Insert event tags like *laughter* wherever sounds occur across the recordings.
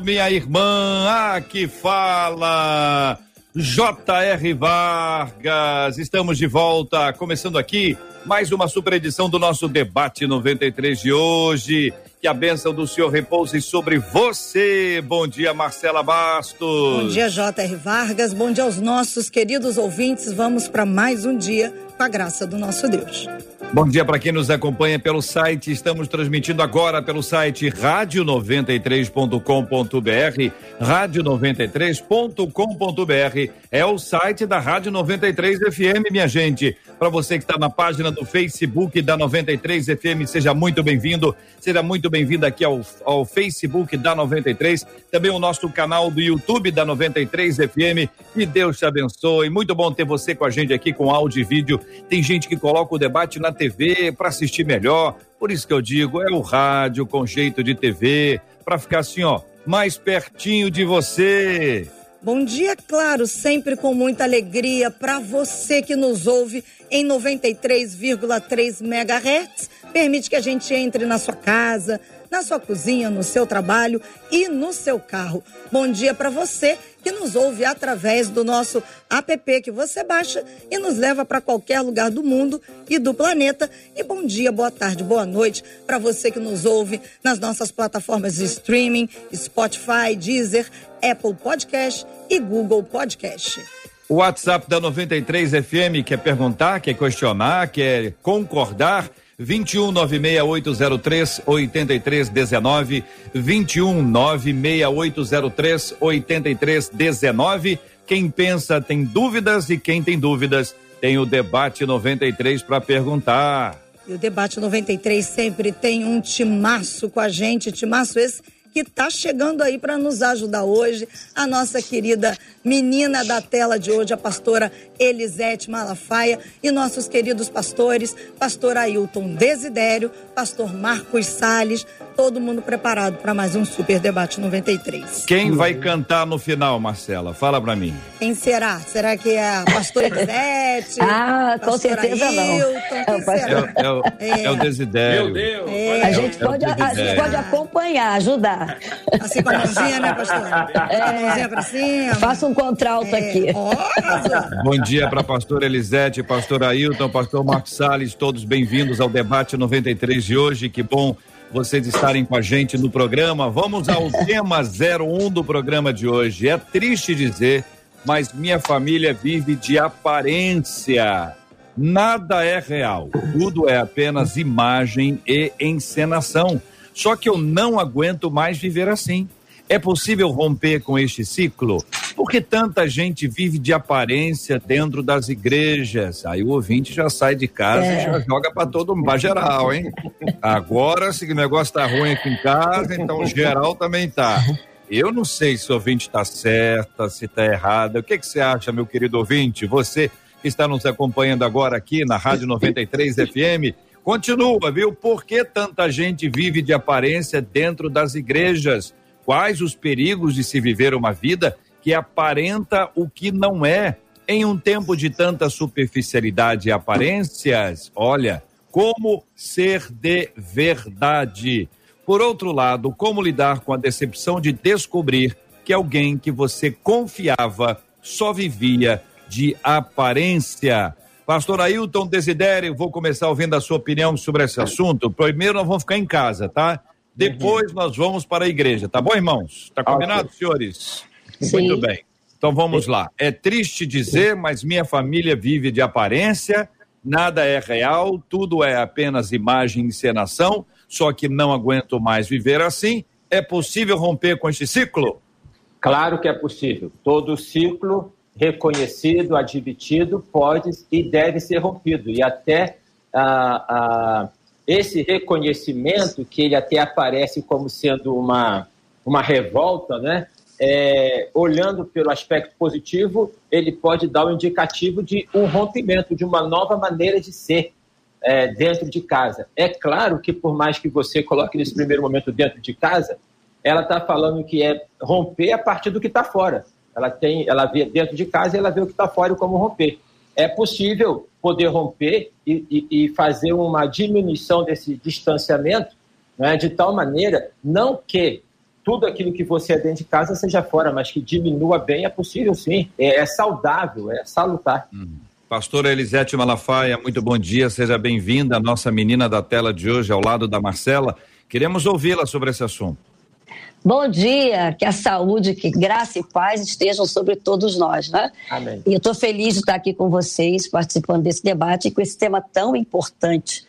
minha irmã. Aqui fala J.R. Vargas. Estamos de volta, começando aqui mais uma super edição do nosso debate 93 de hoje. Que a bênção do Senhor repouse sobre você. Bom dia, Marcela Bastos. Bom dia, J.R. Vargas. Bom dia aos nossos queridos ouvintes. Vamos para mais um dia com a graça do nosso Deus. Bom dia para quem nos acompanha pelo site. Estamos transmitindo agora pelo site rádio93.com.br. Rádio93.com.br é o site da Rádio 93 FM, minha gente. Para você que está na página do Facebook da 93 FM, seja muito bem-vindo. Seja muito bem-vindo aqui ao, ao Facebook da 93. Também o nosso canal do YouTube da 93 FM. Que Deus te abençoe. Muito bom ter você com a gente aqui com áudio e vídeo. Tem gente que coloca o debate na TV para assistir melhor. Por isso que eu digo, é o rádio com jeito de TV, para ficar assim, ó, mais pertinho de você. Bom dia, claro, sempre com muita alegria para você que nos ouve em 93,3 MHz. Permite que a gente entre na sua casa, na sua cozinha, no seu trabalho e no seu carro. Bom dia para você que nos ouve através do nosso app que você baixa e nos leva para qualquer lugar do mundo e do planeta. E bom dia, boa tarde, boa noite para você que nos ouve nas nossas plataformas de streaming, Spotify, Deezer, Apple Podcast e Google Podcast. O WhatsApp da 93 FM quer perguntar, quer questionar, quer concordar 21 96803 8319 21 96803 8319 quem pensa tem dúvidas e quem tem dúvidas tem o debate 93 para perguntar. E o debate 93 sempre tem um timaço com a gente, timaço esse que está chegando aí para nos ajudar hoje, a nossa querida menina da tela de hoje, a pastora Elisete Malafaia, e nossos queridos pastores, pastor Ailton Desidério, pastor Marcos Sales, todo mundo preparado para mais um Super Debate 93. Quem vai cantar no final, Marcela? Fala para mim. Quem será? Será que é a pastora *laughs* Elisete? ah, com certeza Ailton, não. É o, pastor... é, é, o, é. é o Desidério. Meu Deus! É. A, gente pode, a gente pode acompanhar, ajudar. *laughs* Assim com a mãozinha, né, pastor? É. A mãozinha pra cima. Faça um contralto aqui. Bom dia para pastor Elisete, pastor Ailton, pastor Marcos Salles, todos bem-vindos ao debate 93 de hoje. Que bom vocês estarem com a gente no programa. Vamos ao *laughs* tema 01 do programa de hoje. É triste dizer, mas minha família vive de aparência. Nada é real, tudo é apenas imagem e encenação. Só que eu não aguento mais viver assim. É possível romper com este ciclo? Porque tanta gente vive de aparência dentro das igrejas. Aí o ouvinte já sai de casa é. e já joga para todo mundo, para geral, hein? Agora, se o negócio tá ruim aqui em casa, então geral também tá. Eu não sei se o ouvinte está certa, se está errada. O que, que você acha, meu querido ouvinte? Você que está nos acompanhando agora aqui na Rádio 93 FM, continua, viu? Por que tanta gente vive de aparência dentro das igrejas? Quais os perigos de se viver uma vida que aparenta o que não é? Em um tempo de tanta superficialidade e aparências, olha, como ser de verdade? Por outro lado, como lidar com a decepção de descobrir que alguém que você confiava só vivia de aparência? Pastor Ailton Desidério, vou começar ouvindo a sua opinião sobre esse assunto. Primeiro nós vamos ficar em casa, tá? Depois uhum. nós vamos para a igreja, tá bom, irmãos? Tá combinado, okay. senhores? Sim. Muito bem. Então vamos lá. É triste dizer, mas minha família vive de aparência, nada é real, tudo é apenas imagem e encenação, só que não aguento mais viver assim. É possível romper com este ciclo? Claro que é possível. Todo ciclo reconhecido, admitido, pode e deve ser rompido. E até ah, ah, esse reconhecimento, que ele até aparece como sendo uma, uma revolta, né? é, olhando pelo aspecto positivo, ele pode dar o um indicativo de um rompimento, de uma nova maneira de ser é, dentro de casa. É claro que, por mais que você coloque nesse primeiro momento dentro de casa, ela está falando que é romper a partir do que está fora. Ela tem, ela vê dentro de casa e ela vê o que está fora e como romper. É possível poder romper e, e, e fazer uma diminuição desse distanciamento, né, de tal maneira, não que tudo aquilo que você é dentro de casa seja fora, mas que diminua bem, é possível sim. É, é saudável, é salutar. Uhum. Pastora Elisete Malafaia, muito bom dia, seja bem-vinda, a nossa menina da tela de hoje, ao lado da Marcela. Queremos ouvi-la sobre esse assunto. Bom dia, que a saúde, que graça e paz estejam sobre todos nós, né? Amém. E eu estou feliz de estar aqui com vocês, participando desse debate e com esse tema tão importante.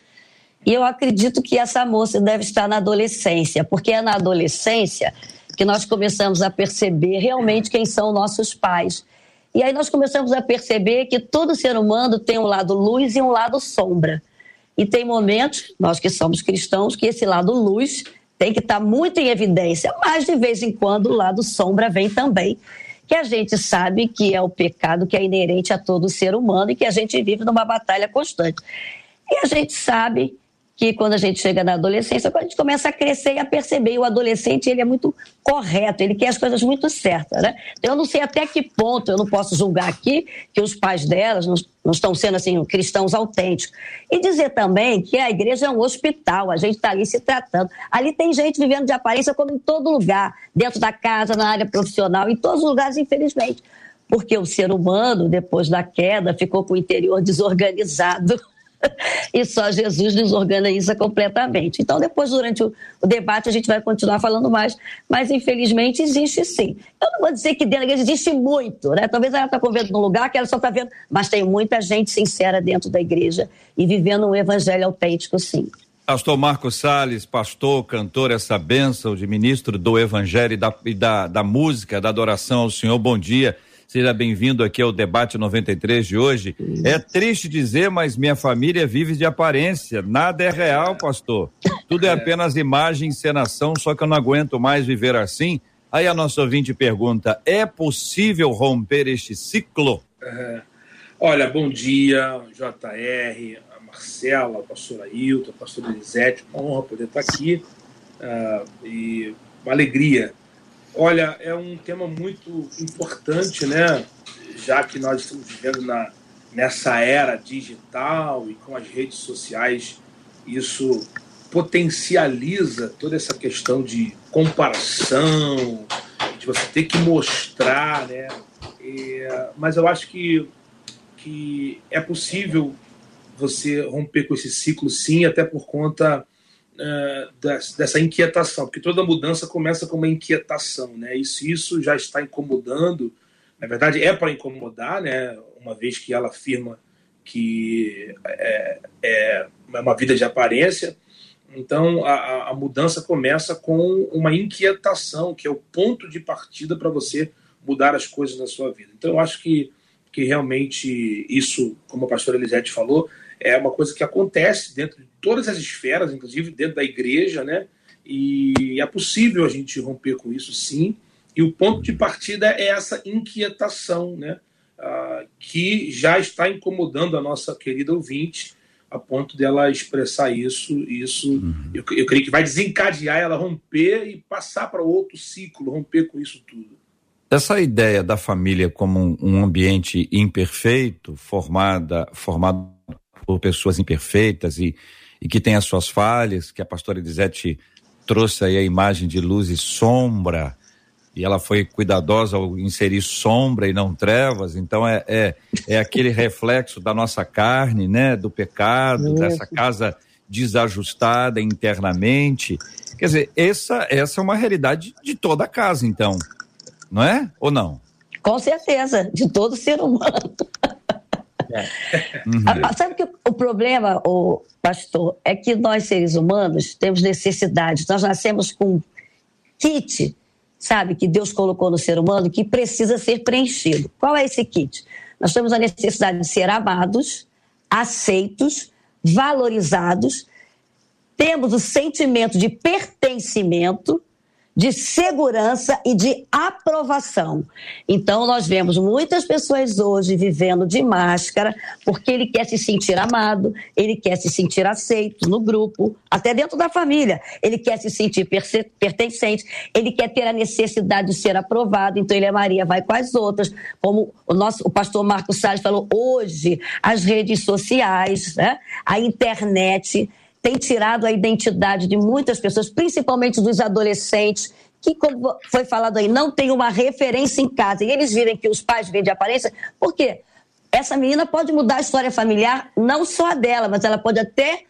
E eu acredito que essa moça deve estar na adolescência, porque é na adolescência que nós começamos a perceber realmente quem são nossos pais. E aí nós começamos a perceber que todo ser humano tem um lado luz e um lado sombra. E tem momentos, nós que somos cristãos, que esse lado luz tem que estar muito em evidência, mas de vez em quando o lado sombra vem também, que a gente sabe que é o pecado que é inerente a todo ser humano e que a gente vive numa batalha constante. E a gente sabe que quando a gente chega na adolescência, quando a gente começa a crescer e a perceber, e o adolescente ele é muito correto, ele quer as coisas muito certas, né? Então, eu não sei até que ponto eu não posso julgar aqui que os pais delas não, não estão sendo assim cristãos autênticos. E dizer também que a igreja é um hospital, a gente está ali se tratando. Ali tem gente vivendo de aparência como em todo lugar, dentro da casa, na área profissional, em todos os lugares, infelizmente. Porque o ser humano, depois da queda, ficou com o interior *laughs* desorganizado *laughs* e só Jesus nos organiza completamente. Então, depois, durante o, debate, a gente vai continuar falando mais, mas infelizmente existe sim. Eu não vou dizer que dentro da igreja existe muito, né? Talvez ela está vendo num lugar que ela só está vendo, mas tem muita gente sincera dentro da igreja e vivendo um evangelho autêntico, sim. Pastor Marcos Salles, pastor, cantor, essa bênção de ministro do Evangelho e da, e da, da música, da adoração ao Senhor, bom dia. Seja bem-vindo aqui ao debate 93 de hoje. É triste dizer, mas minha família vive de aparência. Nada é real, pastor. Tudo é apenas imagem, encenação, só que eu não aguento mais viver assim. Aí a nossa ouvinte pergunta: é possível romper este ciclo? É. Olha, bom dia, JR, a Marcela, a pastora Hilton, a pastora Elisete, uma honra poder estar aqui uh, e uma alegria Olha, é um tema muito importante, né? Já que nós estamos vivendo na, nessa era digital e com as redes sociais, isso potencializa toda essa questão de comparação, de você ter que mostrar, né? Mas eu acho que, que é possível você romper com esse ciclo, sim, até por conta uh, dessa inquietação, porque toda mudança começa com uma inquietação, né? E se isso já está incomodando, na verdade é para incomodar, né? Uma vez que ela afirma que é, é uma vida de aparência, então a, a mudança começa com uma inquietação, que é o ponto de partida para você mudar as coisas na sua vida. Então eu acho que que realmente isso, como a pastora Elisete falou, é uma coisa que acontece dentro de todas as esferas, inclusive dentro da igreja, né? E é possível a gente romper com isso, sim. E o ponto de partida é essa inquietação, né? Ah, que já está incomodando a nossa querida ouvinte, a ponto dela expressar isso. Isso, uhum. eu, eu creio que vai desencadear ela romper e passar para outro ciclo, romper com isso tudo. Essa ideia da família como um, um ambiente imperfeito, formada, formado por pessoas imperfeitas e, e que tem as suas falhas, que a pastora Elisete trouxe aí a imagem de luz e sombra, e ela foi cuidadosa ao inserir sombra e não trevas, então é, é, é aquele *laughs* reflexo da nossa carne, né, do pecado, dessa casa desajustada internamente. Quer dizer, essa, essa é uma realidade de toda a casa, então, não é? Ou não? Com certeza, de todo ser humano. *laughs* É. Uhum. Sabe que o problema, o pastor, é que nós seres humanos temos necessidades. Nós nascemos com um kit, sabe, que Deus colocou no ser humano que precisa ser preenchido. Qual é esse kit? Nós temos a necessidade de ser amados, aceitos, valorizados. Temos o sentimento de pertencimento de segurança e de aprovação. Então, nós vemos muitas pessoas hoje vivendo de máscara, porque ele quer se sentir amado, ele quer se sentir aceito no grupo, até dentro da família. Ele quer se sentir pertencente, ele quer ter a necessidade de ser aprovado. Então, ele é Maria, vai com as outras. Como o nosso o pastor Marcos Salles falou, hoje, as redes sociais, né, a internet tem tirado a identidade de muitas pessoas, principalmente dos adolescentes, que, como foi falado aí, não tem uma referência em casa. E eles virem que os pais vêm de aparência, por quê? Essa menina pode mudar a história familiar, não só a dela, mas ela pode até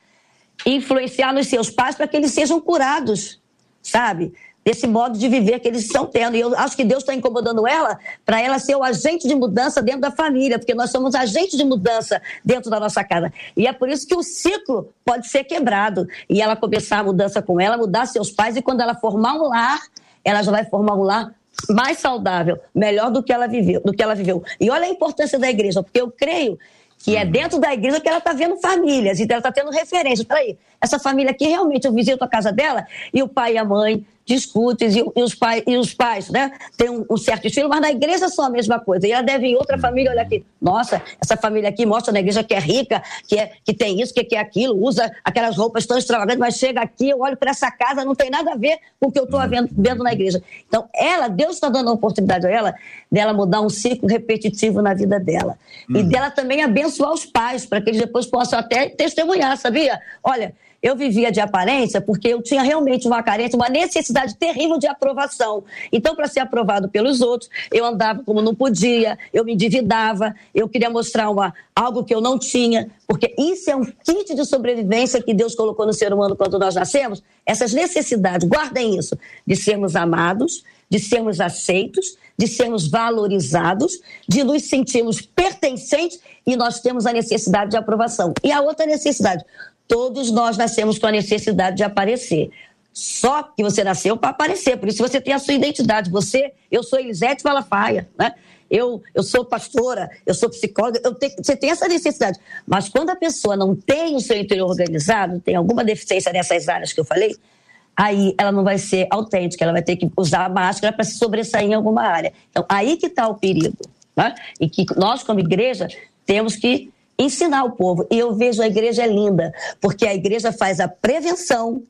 influenciar nos seus pais para que eles sejam curados, sabe? Desse modo de viver que eles estão tendo. E eu acho que Deus está incomodando ela para ela ser o agente de mudança dentro da família, porque nós somos agentes de mudança dentro da nossa casa. E é por isso que o ciclo pode ser quebrado. E ela começar a mudança com ela, mudar seus pais, e quando ela formar um lar, ela já vai formar um lar mais saudável, melhor do que ela viveu, do que ela viveu. E olha a importância da igreja, porque eu creio que é dentro da igreja que ela está vendo famílias, então ela está tendo referência. Peraí, essa família aqui realmente eu visito a casa dela e o pai e a mãe discutem e, e, os, pai, e os pais né, têm um, um, certo estilo, mas na igreja são a mesma coisa. E ela deve em outra família, olha aqui, nossa, essa família aqui mostra na igreja que é rica, que, é, que tem isso, que, que é aquilo, usa aquelas roupas tão extravagantes, mas chega aqui, eu olho para essa casa, não tem nada a ver com o que eu estou vendo, vendo na igreja. Então, ela, Deus está dando a oportunidade a ela dela mudar um ciclo repetitivo na vida dela. E uhum. dela também abençoar os pais, para que eles depois possam até testemunhar, sabia? Olha, eu vivia de aparência porque eu tinha realmente uma carência, uma necessidade terrível de aprovação. Então, para ser aprovado pelos outros, eu andava como não podia, eu me endividava, eu queria mostrar uma, algo que eu não tinha, porque isso é um kit de sobrevivência que Deus colocou no ser humano quando nós nascemos. Essas necessidades, guardem isso, de sermos amados, de sermos aceitos, de sermos valorizados, de nos sentirmos pertencentes e nós temos a necessidade de aprovação. E a outra necessidade, Todos nós nascemos com a necessidade de aparecer. Só que você nasceu para aparecer, por isso você tem a sua identidade. Você, eu sou Elisete Malafaia, né? Eu, eu sou pastora, eu sou psicóloga, eu você tem essa necessidade. Mas quando a pessoa não tem o seu interior organizado, tem alguma deficiência nessas áreas que eu falei, aí ela não vai ser autêntica, ela vai ter que usar a máscara para se sobressair em alguma área. Então, aí que está o perigo. Né? E que nós, como igreja, temos que ensinar o povo. E eu vejo a igreja é linda, porque a igreja faz a prevenção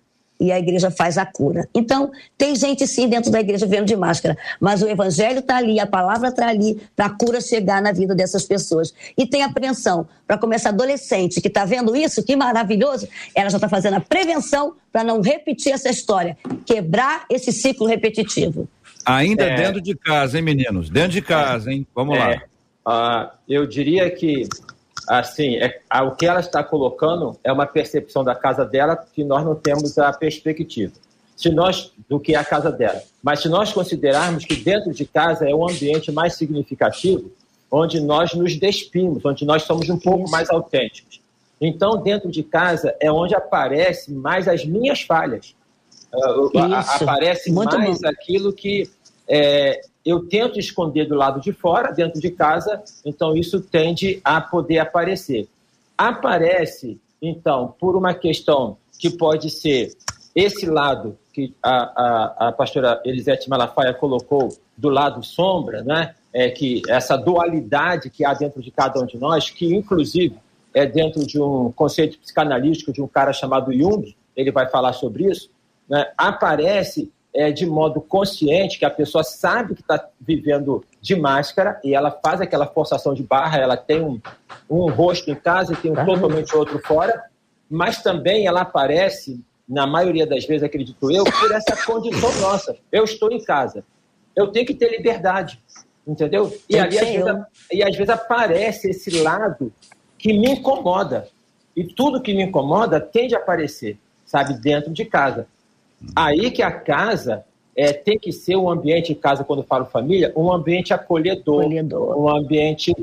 e a igreja faz a cura. Então, tem gente sim dentro da igreja vendo de máscara, mas o evangelho está ali, a palavra está ali para a cura chegar na vida dessas pessoas. E tem a prevenção para começar adolescente que está vendo isso, que maravilhoso, ela já está fazendo a prevenção para não repetir essa história, quebrar esse ciclo repetitivo. Ainda é... dentro de casa, hein, meninos? Dentro de casa, hein? Vamos é... lá. Uh, eu diria que assim, é, a, o que ela está colocando é uma percepção da casa dela que nós não temos a perspectiva. Se nós do que é a casa dela, mas se nós considerarmos que dentro de casa é o ambiente mais significativo, onde nós nos despimos, onde nós somos um pouco mais autênticos. Então, dentro de casa é onde aparece mais as minhas falhas. Uh, aparece Muito mais bom. aquilo que é, eu tento esconder do lado de fora, dentro de casa, então isso tende a poder aparecer. Aparece, então, por uma questão que pode ser esse lado que a, a, a pastora Elisete Malafaia colocou do lado sombra, né? É que essa dualidade que há dentro de cada um de nós, que inclusive é dentro de um conceito psicanalítico de um cara chamado Jung, ele vai falar sobre isso, né? aparece é, de modo consciente, que a pessoa sabe que está vivendo de máscara e ela faz aquela forçação de barra, ela tem um, um rosto em casa e tem um ah. totalmente outro fora, mas também ela aparece, na maioria das vezes, acredito eu, por essa condição nossa. Eu estou em casa, eu tenho que ter liberdade, entendeu? E, ali, às vezes, e às vezes aparece esse lado que me incomoda. E tudo que me incomoda tende a aparecer, sabe, dentro de casa. Aí que a casa é, tem que ser um ambiente, em casa, quando falo família, um ambiente acolhedor, acolhedor. um ambiente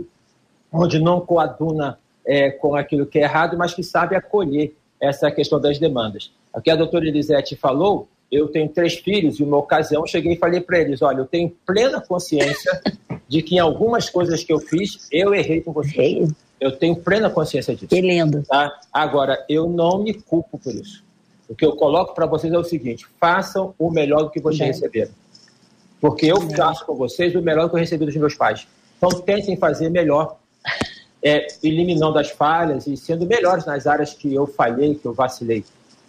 onde não coaduna é, com aquilo que é errado, mas que sabe acolher essa questão das demandas. Aqui a doutora Elisete falou, eu tenho três filhos e uma ocasião cheguei e falei para eles, olha, eu tenho plena consciência de que em algumas coisas que eu fiz, eu errei com vocês. Eu tenho plena consciência disso. Que lindo. Tá? Agora, eu não me culpo por isso. O que eu coloco para vocês é o seguinte: façam o melhor do que vocês receberam. Porque eu faço com vocês o melhor que eu recebi dos meus pais. Então, tentem fazer melhor, é, eliminando as falhas e sendo melhores nas áreas que eu falhei, que eu vacilei.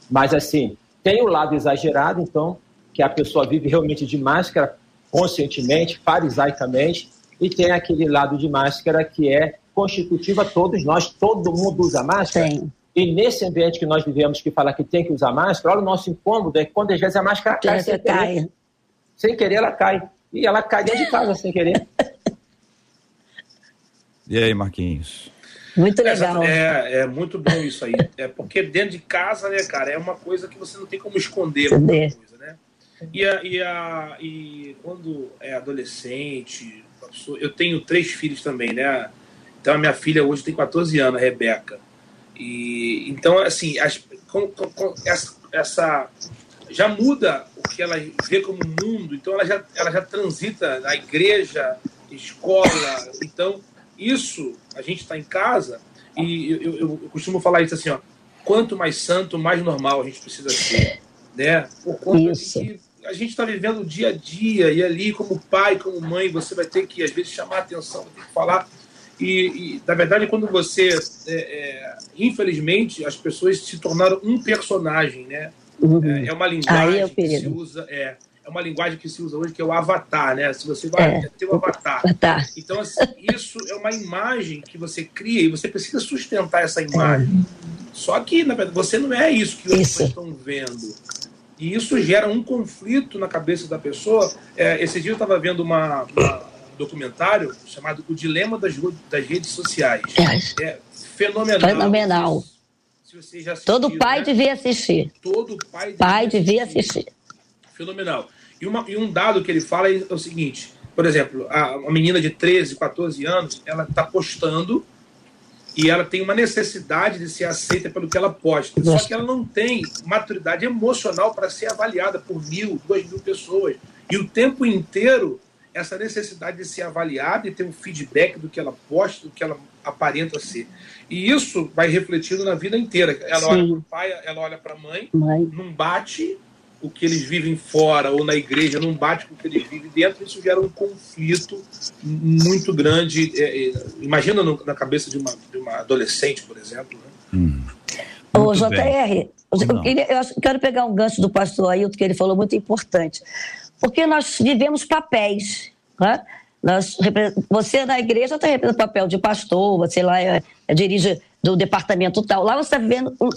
Mas, assim, tem o lado exagerado, então, que a pessoa vive realmente de máscara, conscientemente, farisaicamente, e tem aquele lado de máscara que é constitutivo a todos nós, todo mundo usa máscara. Sim. E nesse ambiente que nós vivemos, que fala que tem que usar máscara, olha o nosso incômodo, é que quando às vezes a máscara cai sem querer. Cai. Sem querer, ela cai. E ela cai dentro de casa sem querer. E aí, Marquinhos? Muito legal. É, é muito bom isso aí. É porque dentro de casa, né, cara, é uma coisa que você não tem como esconder alguma coisa, né? E, a, e, a, e quando é adolescente, eu tenho três filhos também, né? Então a minha filha hoje tem 14 anos, a Rebeca. E então assim, as, com, com, essa, essa, já muda o que ela vê como mundo. Então ela já ela já transita na igreja, escola. Então isso a gente está em casa e eu, eu, eu, costumo falar isso assim, ó. Quanto mais santo, mais normal a gente precisa ser, né? Por conta isso. de que a gente está vivendo o dia a dia e ali, como pai, como mãe, você vai ter que, às vezes, chamar a atenção, vai ter que falar. E, e na verdade, quando você. É, é, infelizmente, as pessoas se tornaram um personagem, né? Uhum. É, é, uma linguagem que se usa. É, é uma linguagem que se usa hoje, que é o avatar, né? Se você vai é. ter o avatar. avatar. Então, assim, isso é uma imagem que você cria e você precisa sustentar essa imagem. É. Só que, na verdade, você não é isso que as pessoas estão vendo. E isso gera um conflito na cabeça da pessoa. É, esse dia eu estava vendo uma, uma, um documentário chamado O Dilema das, das Redes Sociais. É, é fenomenal. Fenomenal. Se já assistiu, Todo pai né? devia assistir. Todo pai devia, pai devia assistir. Fenomenal. E, uma, e um dado que ele fala é o seguinte: por exemplo, a, uma menina de 13, 14 anos, ela está postando e ela tem uma necessidade de ser aceita pelo que ela posta. Só que ela não tem maturidade emocional para ser avaliada por mil, duas mil pessoas. E o tempo inteiro, essa necessidade de ser avaliada e ter um feedback do que ela posta, do que ela aparenta ser. E isso vai refletindo na vida inteira. Ela Sim. olha para o pai, ela olha para a mãe, mãe, não bate o que eles vivem fora ou na igreja não bate com o que eles vivem dentro, isso gera um conflito muito grande. É, é, imagina no, na cabeça de uma, de uma adolescente, por exemplo. Né? Hum. Ô, JR, eu, queria, eu quero pegar um gancho do pastor Ailton, que ele falou muito importante. Porque nós vivemos papéis. Né? Nós, você na igreja está representando o papel de pastor, você lá é, é dirige do departamento tal. Lá você está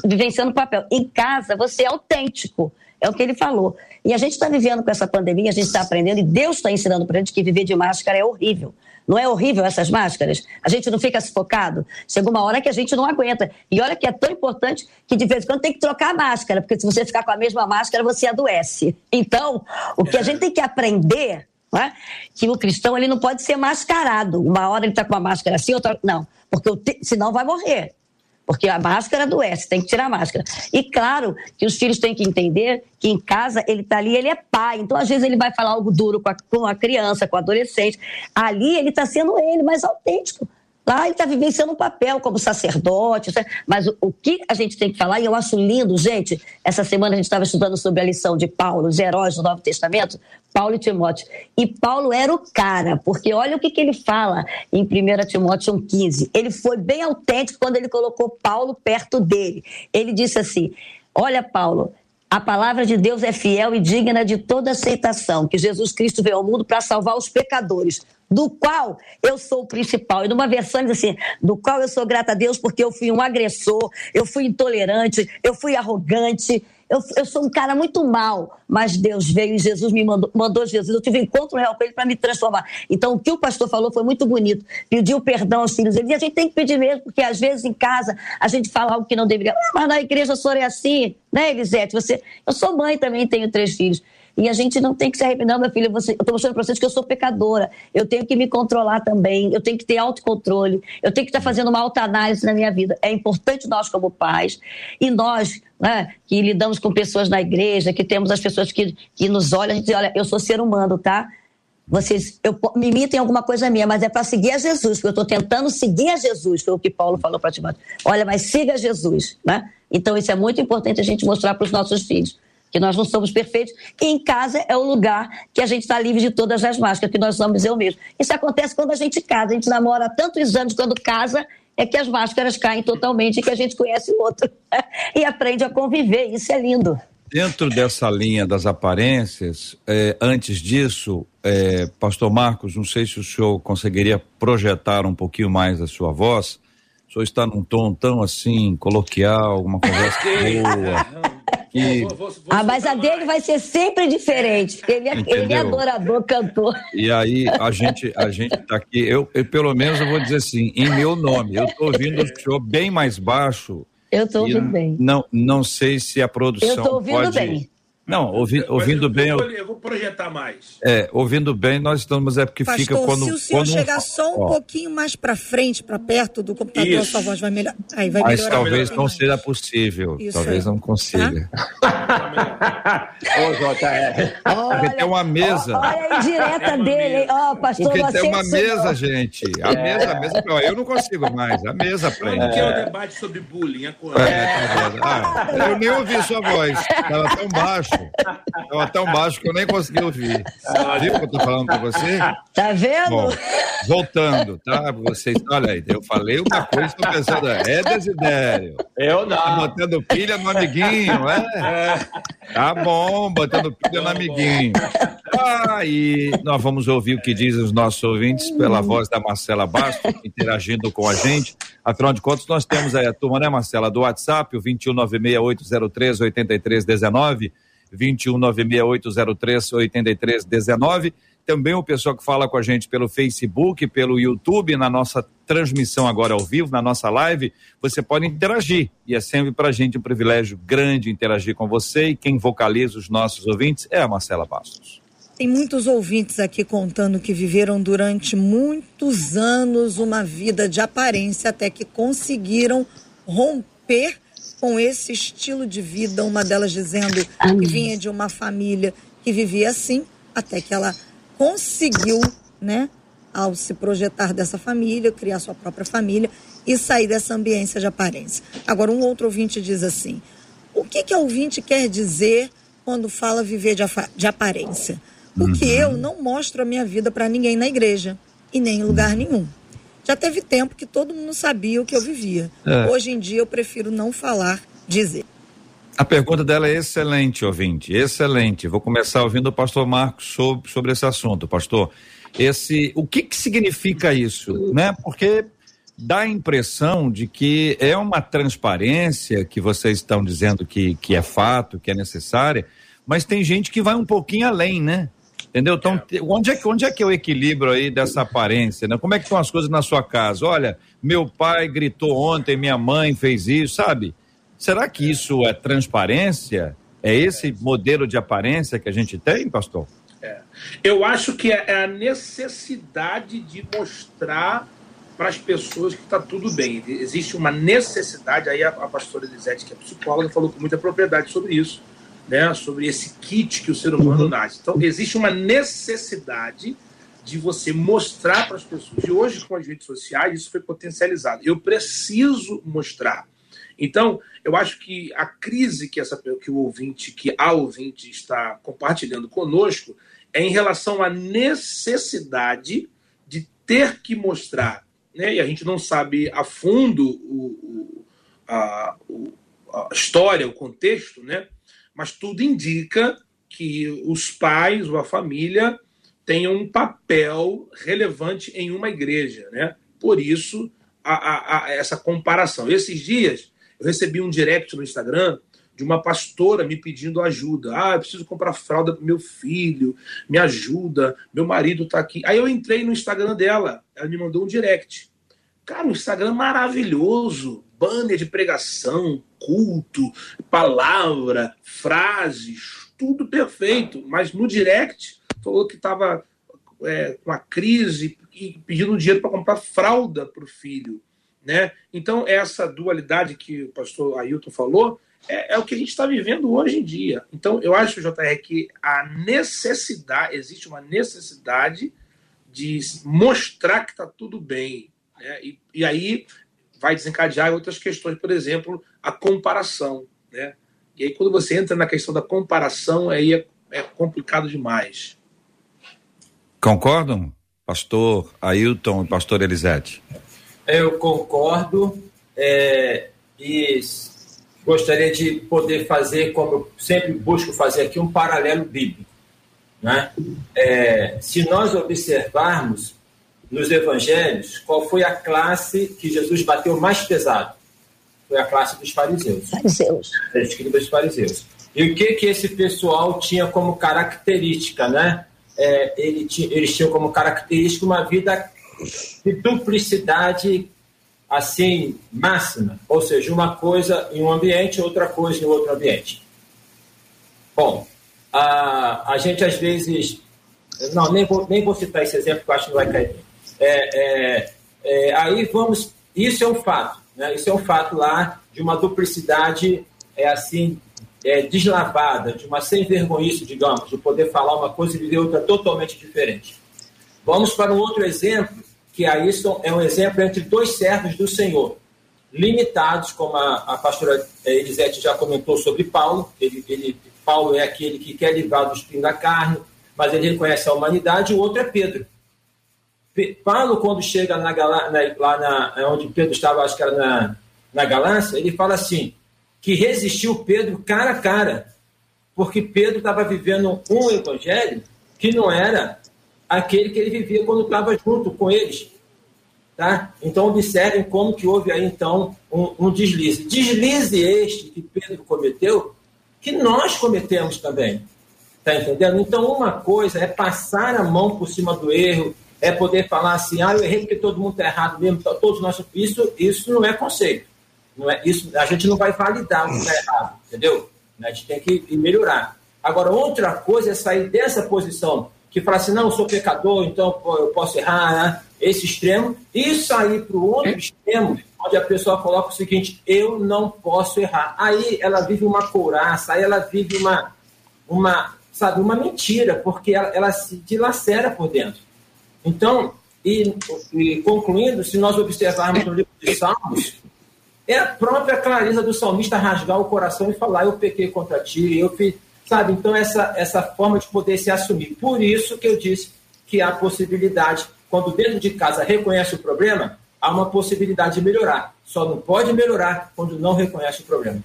vivenciando o papel. Em casa, você é autêntico. É o que ele falou. E a gente está vivendo com essa pandemia, a gente está aprendendo, e Deus está ensinando para a gente que viver de máscara é horrível. Não é horrível essas máscaras? A gente não fica sufocado? Chega uma hora que a gente não aguenta. E olha que é tão importante que de vez em quando tem que trocar a máscara, porque se você ficar com a mesma máscara, você adoece. Então, o que a gente tem que aprender é? que o cristão ele não pode ser mascarado. Uma hora ele está com a máscara assim, outra. Não, porque senão vai morrer porque a máscara adoece, tem que tirar a máscara. E claro que os filhos têm que entender que em casa ele está ali, ele é pai, então às vezes ele vai falar algo duro com a, com a criança, com o adolescente. Ali ele está sendo ele, mais autêntico. Lá ele está vivenciando um papel como sacerdote, mas o, que a gente tem que falar, e eu acho lindo, gente, essa semana a gente estava estudando sobre a lição de Paulo, os heróis do Novo Testamento, Paulo e Timóteo. E Paulo era o cara, porque olha o que, que ele fala em 1 Timóteo 1,15. Ele foi bem autêntico quando ele colocou Paulo perto dele. Ele disse assim: Olha, Paulo, a palavra de Deus é fiel e digna de toda aceitação, que Jesus Cristo veio ao mundo para salvar os pecadores do qual eu sou o principal. E numa versão diz assim, do qual eu sou grata a Deus porque eu fui um agressor, eu fui intolerante, eu fui arrogante, eu, eu sou um cara muito mal, mas Deus veio e Jesus me mandou, mandou Jesus. Eu tive um encontro real com ele para me transformar. Então, o que o pastor falou foi muito bonito. Pediu perdão aos filhos. E a gente tem que pedir mesmo, porque às vezes em casa a gente fala algo que não deveria. Ah, mas na igreja a senhora é assim, né, Elisete? Você... Eu sou mãe também, tenho três filhos. E a gente não tem que se arrepender, meu filho. Você, eu estou mostrando para vocês que eu sou pecadora. Eu tenho que me controlar também. Eu tenho que ter autocontrole. Eu tenho que estar fazendo uma autoanálise na minha vida. É importante nós, como pais, e nós, né, que lidamos com pessoas na igreja, que temos as pessoas que, que nos olham, a gente diz: olha, eu sou ser humano, tá? vocês eu, me imitem alguma coisa minha, mas é para seguir a Jesus, porque eu estou tentando seguir a Jesus, foi o que Paulo falou para Timóteo. Olha, mas siga Jesus, né? Então isso é muito importante a gente mostrar para os nossos filhos que nós não somos perfeitos, e em casa é o lugar que a gente está livre de todas as máscaras, que nós somos eu mesmo. Isso acontece quando a gente casa, a gente namora tantos anos, quando casa, é que as máscaras caem totalmente e que a gente conhece o outro *laughs* e aprende a conviver, isso é lindo. Dentro dessa linha das aparências, é, antes disso, é, Pastor Marcos, não sei se o senhor conseguiria projetar um pouquinho mais a sua voz. O senhor está num tom tão assim, coloquial, uma conversa *laughs* boa. Que... Vou, vou, vou ah, mas a dele vai ser sempre diferente, porque ele é, ele é adorador, cantor. E aí, a gente, a gente tá aqui, eu, eu, pelo menos eu vou dizer assim, em meu nome, eu tô ouvindo o senhor bem mais baixo. Eu tô ouvindo bem. Não, não sei se a produção Eu tô ouvindo pode... bem. Não, ouvi, ouvindo bem. Eu, eu, vou projetar mais. É, ouvindo bem, nós estamos. É porque Pastor, fica quando. Se o senhor quando chegar um, só um ó, pouquinho mais para frente, para perto do computador, isso. a sua voz vai melhorar. Aí vai Mas melhorar talvez não mais. seja possível. Isso talvez não consiga. *laughs* Ô, JR. Porque tem uma mesa. Olha a indireta dele, hein? Ó, oh, pastor, Porque tem uma mesa, gente. A é. mesa, a mesa. Eu não consigo mais. A mesa prende. Como que é o debate sobre bullying? É, tá ah, eu nem ouvi sua voz. Estava tão baixo. Estava tão baixo que eu nem consegui ouvir. Viu o que eu tô falando para você? Tá vendo? Bom, voltando, tá? Vocês, olha aí, eu falei uma coisa, estou pensando, é Desidério. Eu não. Tá botando pilha no amiguinho, é? é. Tá bom, botando pilha no amiguinho. Aí ah, nós vamos ouvir o que dizem os nossos ouvintes pela voz da Marcela Bastos, interagindo com a gente. Afinal de contas, nós temos aí a turma, né, Marcela, do WhatsApp, o 21968038319 21968038319. Também o pessoal que fala com a gente pelo Facebook, pelo YouTube, na nossa transmissão agora ao vivo, na nossa live, você pode interagir. E é sempre para a gente um privilégio grande interagir com você. E quem vocaliza os nossos ouvintes é a Marcela Bastos. Tem muitos ouvintes aqui contando que viveram durante muitos anos uma vida de aparência até que conseguiram romper com esse estilo de vida, uma delas dizendo que vinha de uma família que vivia assim, até que ela conseguiu, né, ao se projetar dessa família, criar sua própria família e sair dessa ambiência de aparência. Agora, um outro ouvinte diz assim: o que, que a ouvinte quer dizer quando fala viver de, de aparência? Porque uhum. eu não mostro a minha vida para ninguém na igreja e nem em lugar nenhum. Já teve tempo que todo mundo sabia o que eu vivia. É. Hoje em dia eu prefiro não falar, dizer. A pergunta dela é excelente, ouvinte, excelente. Vou começar ouvindo o pastor Marcos sobre, sobre esse assunto, pastor. Esse, o que, que significa isso, né? Porque dá a impressão de que é uma transparência que vocês estão dizendo que, que é fato, que é necessária, mas tem gente que vai um pouquinho além, né? Entendeu? Então, é. onde é, onde é que é o equilíbrio aí dessa aparência, né? Como é que estão as coisas na sua casa? Olha, meu pai gritou ontem, minha mãe fez isso, sabe? Será que isso é transparência? É esse modelo de aparência que a gente tem, pastor? É. Eu acho que é a necessidade de mostrar para as pessoas que está tudo bem. Existe uma necessidade, aí a, a pastora Elisete, que é psicóloga, falou com muita propriedade sobre isso né, sobre esse kit que o ser humano uhum. nasce. Então, existe uma necessidade de você mostrar para as pessoas. E hoje, com as redes sociais, isso foi potencializado. Eu preciso mostrar. Então, eu acho que a crise que, essa, que o ouvinte, que a ouvinte está compartilhando conosco, é em relação à necessidade de ter que mostrar. Né? E a gente não sabe a fundo o, o, a, o, a história, o contexto, né? Mas tudo indica que os pais ou a família tenham um papel relevante em uma igreja, né? Por isso a, a, a essa comparação. Esses dias eu recebi um direct no Instagram de uma pastora me pedindo ajuda. Ah, eu preciso comprar fralda para meu filho, me ajuda, meu marido está aqui. Aí eu entrei no Instagram dela, ela me mandou um direct. Cara, um Instagram maravilhoso, banner de pregação, culto, palavra, frases, tudo perfeito. Mas no direct falou que estava é, com a crise e pedindo dinheiro para comprar fralda para o filho. Né? Então, essa dualidade que o pastor Ailton falou é, é o que a gente está vivendo hoje em dia. Então, eu acho, JR, que a necessidade, existe uma necessidade de mostrar que está tudo bem. Né? E, e aí vai desencadear outras questões, por exemplo, a comparação. Né? E aí, quando você entra na questão da comparação, aí é, é complicado demais. Concordam, pastor Ailton e pastor Elisete? Eu concordo é, e gostaria de poder fazer, como eu sempre busco fazer aqui, um paralelo bíblico. Né? É, se nós observarmos nos evangelhos, qual foi a classe que Jesus bateu mais pesado? Foi a classe dos fariseus. Fariseus. Escribas fariseus. E o que que esse pessoal tinha como característica, né? É, ele eles tinham como característica uma vida de duplicidade assim máxima, ou seja, uma coisa em um ambiente, outra coisa em outro ambiente. Bom, a, a gente às vezes, não, nem vou, nem vou citar esse exemplo, porque eu acho que não vai cair. É, é, é, aí vamos, isso é um fato, né? Isso é um fato lá de uma duplicidade é assim é, deslavada, de uma sem vergonhice, digamos, de poder falar uma coisa e viver outra totalmente diferente. Vamos para um outro exemplo, que aí é um exemplo entre dois servos do Senhor, limitados, como a, a pastora Elisete já comentou sobre Paulo. Ele, ele, Paulo é aquele que quer livrar do espinho da carne, mas ele reconhece a humanidade, o outro é Pedro. Paulo, quando chega na, lá na, onde Pedro estava, acho que era na, na Galácia, ele fala assim: que resistiu Pedro cara a cara, porque Pedro estava vivendo um evangelho que não era aquele que ele vivia quando estava junto com eles. Tá? Então, observem como que houve aí, então, um, um deslize. Deslize este que Pedro cometeu, que nós cometemos também. Tá entendendo? Então, uma coisa é passar a mão por cima do erro, é poder falar assim, ah, eu errei porque todo mundo está errado mesmo, todos nós... Isso, isso não é conceito. Não é, isso, a gente não vai validar o que está errado, entendeu? A gente tem que melhorar. Agora, outra coisa é sair dessa posição que fala assim, não, eu sou pecador, então eu posso errar, né? esse extremo, e sair para o outro extremo, onde a pessoa coloca o seguinte, eu não posso errar. Aí ela vive uma couraça, aí ela vive uma, uma sabe, uma mentira, porque ela, ela se dilacera por dentro. Então, e, e concluindo, se nós observarmos no livro de Salmos, é a própria clareza do salmista rasgar o coração e falar: Eu pequei contra ti, eu fiz. Sabe? Então, essa, essa forma de poder se assumir. Por isso que eu disse que há possibilidade, quando dentro de casa reconhece o problema, há uma possibilidade de melhorar. Só não pode melhorar quando não reconhece o problema.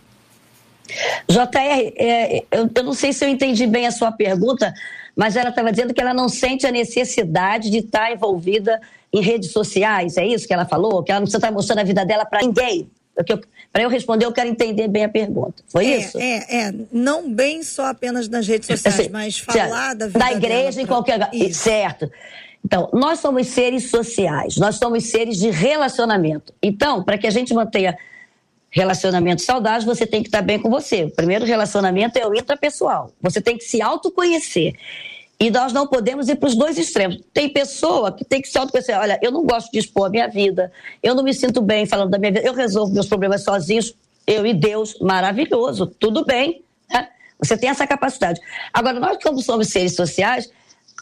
JR, é, eu, eu não sei se eu entendi bem a sua pergunta, mas ela estava dizendo que ela não sente a necessidade de estar envolvida em redes sociais, é isso que ela falou? Que ela não precisa estar mostrando a vida dela para ninguém. Para eu responder, eu quero entender bem a pergunta. Foi é, isso? É, é. Não bem só apenas nas redes *laughs* sociais, assim, mas falar da vida Da igreja, pra... em qualquer lugar. Certo. Então, nós somos seres sociais, nós somos seres de relacionamento. Então, para que a gente mantenha relacionamento saudável, você tem que estar bem com você. O primeiro relacionamento é o intrapessoal. Você tem que se autoconhecer. E nós não podemos ir para os dois extremos. Tem pessoa que tem que se autoconhecer. Olha, eu não gosto de expor a minha vida, eu não me sinto bem falando da minha vida, eu resolvo meus problemas sozinhos, eu e Deus, maravilhoso, tudo bem. Né? Você tem essa capacidade. Agora, nós, como somos seres sociais,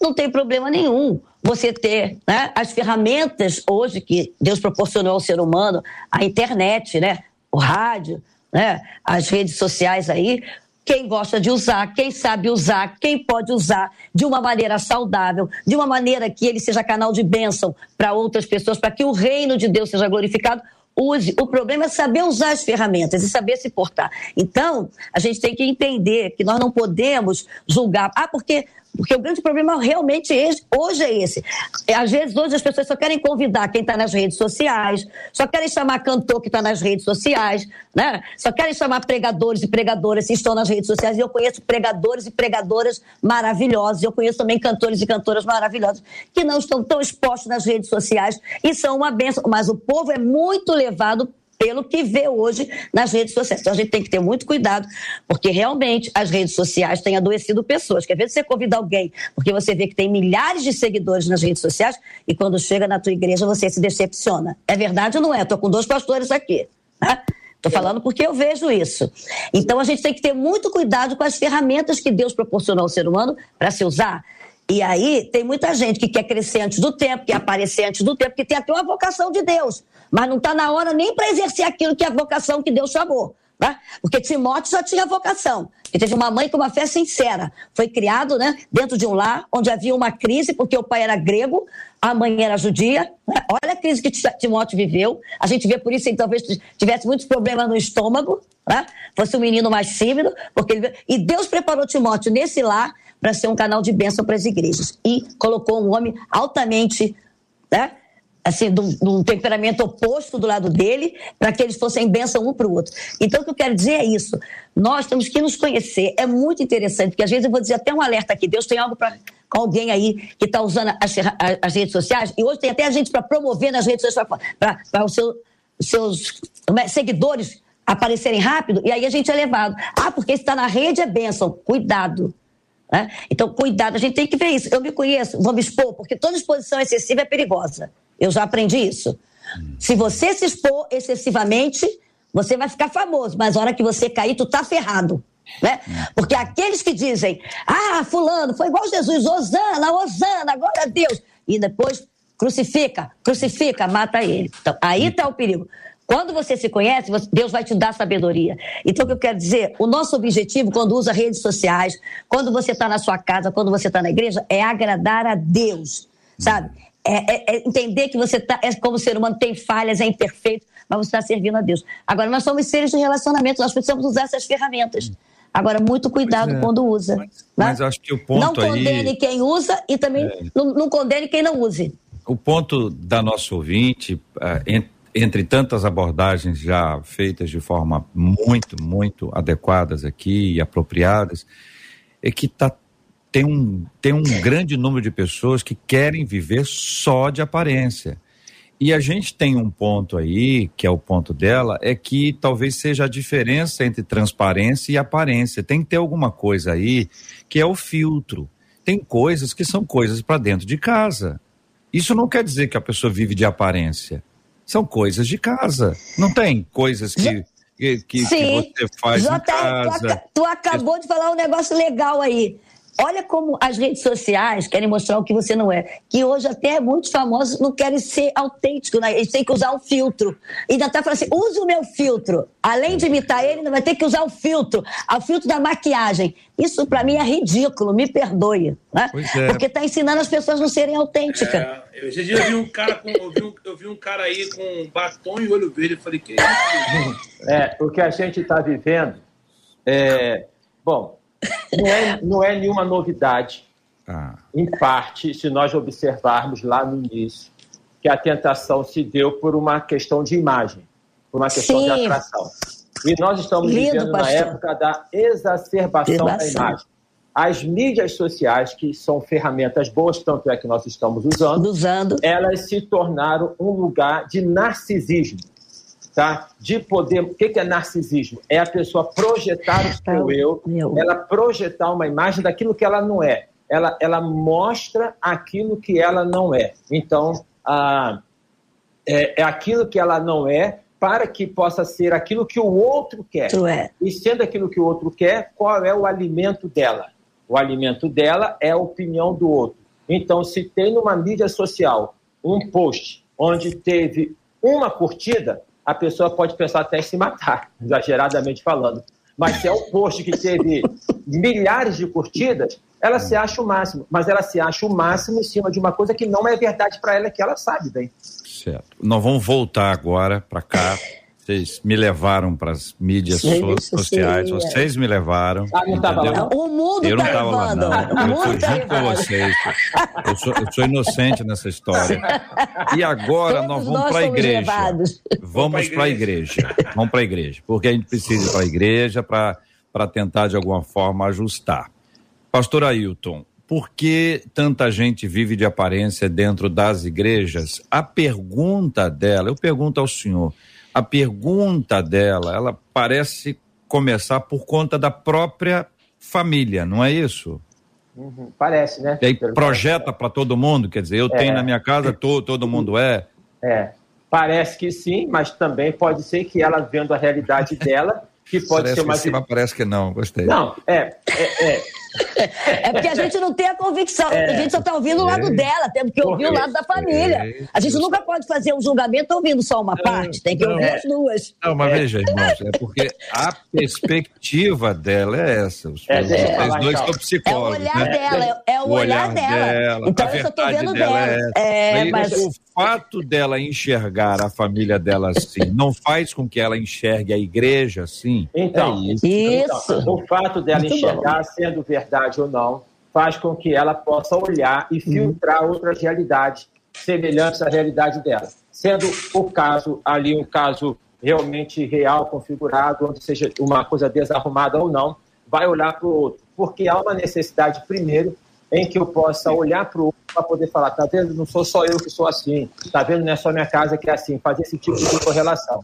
não tem problema nenhum você ter né, as ferramentas hoje que Deus proporcionou ao ser humano, a internet, né, o rádio, né, as redes sociais aí, quem gosta de usar, quem sabe usar, quem pode usar de uma maneira saudável, de uma maneira que ele seja canal de bênção para outras pessoas, para que o reino de Deus seja glorificado, use. O problema é saber usar as ferramentas e saber se portar. Então, a gente tem que entender que nós não podemos julgar. Ah, porque porque o grande problema realmente é hoje é esse. É, às vezes, hoje as pessoas só querem convidar quem está nas redes sociais, só querem chamar cantor que está nas redes sociais, né? só querem chamar pregadores e pregadoras que estão nas redes sociais. E eu conheço pregadores e pregadoras maravilhosos, eu conheço também cantores e cantoras maravilhosos que não estão tão expostos nas redes sociais e são uma benção. Mas o povo é muito levado pelo que vê hoje nas redes sociais. Então a gente tem que ter muito cuidado, porque realmente as redes sociais têm adoecido pessoas. Quer ver você convida alguém, porque você vê que tem milhares de seguidores nas redes sociais e quando chega na tua igreja você se decepciona. É verdade ou não é? Estou com dois pastores aqui. Né? Estou falando porque eu vejo isso. Então a gente tem que ter muito cuidado com as ferramentas que Deus proporcionou ao ser humano para se usar. E aí tem muita gente que quer crescer antes do tempo, quer aparecer antes do tempo, que tem até uma vocação de Deus, mas não está na hora nem para exercer aquilo que é a vocação que Deus chamou. Né? Porque Timóteo já tinha vocação. Ele teve uma mãe com uma fé sincera. Foi criado né, dentro de um lar onde havia uma crise, porque o pai era grego, a mãe era judia. Né? Olha a crise que Timóteo viveu. A gente vê por isso que ele talvez tivesse muitos problemas no estômago, né? fosse um menino mais tímido. Porque ele... E Deus preparou Timóteo nesse lar para ser um canal de bênção para as igrejas. E colocou um homem altamente. Né? assim, de um, temperamento oposto do lado dele, para que eles fossem bênção um para o outro. Então, o que eu quero dizer é isso. Nós temos que nos conhecer. É muito interessante, porque às vezes eu vou dizer até um alerta aqui. Deus tem algo para alguém aí que está usando as, as, redes sociais, e hoje tem até gente para promover nas redes sociais, para os seu, seus é, seguidores aparecerem rápido, e aí a gente é levado. Ah, porque está na rede é bênção. Cuidado. Né? Então, cuidado, a gente tem que ver isso. Eu me conheço, vou me expor, porque toda exposição excessiva é perigosa. Eu já aprendi isso. Se você se expor excessivamente, você vai ficar famoso, mas a hora que você cair, tu tá ferrado. Né? Porque aqueles que dizem, ah, fulano, foi igual Jesus, Osana, Osana, glória a Deus, e depois crucifica, crucifica, mata ele. Então, aí está o perigo. Quando você se conhece, Deus vai te dar sabedoria. Então, o que eu quero dizer, o nosso objetivo, quando usa redes sociais, quando você está na sua casa, quando você está na igreja, é agradar a Deus, sabe? É, é, é, entender que você tá, é, como ser humano tem falhas, é imperfeito, mas você está servindo a Deus. Agora, nós somos seres de relacionamento, nós precisamos usar essas ferramentas. Agora, muito cuidado é, quando usa. Mas, né? mas, acho que o ponto Não condene aí... quem usa e também é. não, não, condene quem não use. O ponto da nossa ouvinte, uh, entre, tantas abordagens já feitas de forma muito, muito adequadas aqui e apropriadas, é que está tem um, tem um grande número de pessoas que querem viver só de aparência. E a gente tem um ponto aí, que é o ponto dela, é que talvez seja a diferença entre transparência e aparência. Tem que ter alguma coisa aí que é o filtro. Tem coisas que são coisas para dentro de casa. Isso não quer dizer que a pessoa vive de aparência. São coisas de casa. Não tem coisas que, que, que, Sim. que você faz J. em casa. Tu, tu acabou de falar um negócio legal aí. Olha como as redes sociais querem mostrar o que você não é. Que hoje até muitos famosos não querem ser autênticos, né? eles têm que usar um filtro. E ainda tá falando assim, use o meu filtro. Além de imitar ele, ainda vai ter que usar o filtro. O filtro da maquiagem. Isso para mim é ridículo, me perdoe. Né? É. Porque está ensinando as pessoas a não serem autênticas. É, eu, eu vi um cara com. Eu vi um, eu vi um cara aí com batom e olho verde. Eu falei, que é isso? É, o que a gente está vivendo é. Bom, não é, não é nenhuma novidade, ah. em parte, se nós observarmos lá no início, que a tentação se deu por uma questão de imagem, por uma questão Sim. de atração. E nós estamos Lindo, vivendo pastor. na época da exacerbação da imagem. As mídias sociais, que são ferramentas boas, tanto é que nós estamos usando, usando. elas se tornaram um lugar de narcisismo tá? de poder. O que é narcisismo? É a pessoa projetar o seu eu, ela projetar uma imagem daquilo que ela não é. Ela, ela mostra aquilo que ela não é. Então, a, é, é aquilo que ela não é para que possa ser aquilo que o outro quer. É. E sendo aquilo que o outro quer, qual é o alimento dela? O alimento dela é a opinião do outro. Então, se tem numa mídia social um post onde teve uma curtida, a pessoa pode pensar até em se matar, *laughs* exageradamente falando. Mas se é um post que teve *laughs* milhares de curtidas, ela se acha o máximo. Mas ela se acha o máximo em cima de uma coisa que não é verdade para ela, que ela sabe bem. Certo. Nós vamos voltar agora para cá *laughs* vocês me levaram para as mídias so sociais, vocês me levaram. Ah, não estava lá. O mundo eu não tá estava lá, não. Eu fui tá junto com vocês. Eu sou, eu sou, inocente nessa história. E agora Todos nós vamos para a igreja. Levados. Vamos para a igreja. Vamos para a igreja. Porque a gente precisa ir para a igreja para tentar, de alguma forma, ajustar. Pastor Ailton, por que tanta gente vive de aparência dentro das igrejas? A pergunta dela, eu pergunto ao senhor a pergunta dela, ela parece começar por conta da própria família, não é isso? Uhum, parece, né? E aí projeta para todo mundo, quer dizer, eu é. tenho na minha casa, todo, todo mundo é. É. Parece que sim, mas também pode ser que ela vendo a realidade *laughs* dela, que pode parece ser uma. Que sim, mas parece que não, gostei. Não, é, é, é. É porque a gente não tem a convicção, é. a gente só está ouvindo o lado dela, temos que ouvir o lado da família. A gente nunca pode fazer um julgamento ouvindo só uma parte, tem que não, ouvir as duas. Não, mas veja, irmãos, é porque a perspectiva dela é essa. Os, É, dois então. são É o psicólogos. olhar né? dela, é o, olhar, dela. Então a eu só tô verdade vendo dela dela. É, É, mas O fato dela enxergar a família dela assim não faz com que ela enxergue a igreja assim? Então, É isso. isso. Então, o fato dela Muito enxergar sendo verdade ou não faz com que ela possa olhar e filtrar outras realidades semelhantes à realidade dela. Sendo o caso ali um caso realmente real, configurado, onde seja uma coisa desarrumada ou não, vai olhar para o outro. Porque há uma necessidade, primeiro, em que eu possa olhar para o outro para poder falar, tá vendo? Não sou só eu que sou assim, tá vendo? Não é só minha casa que é assim, fazer esse tipo de correlação.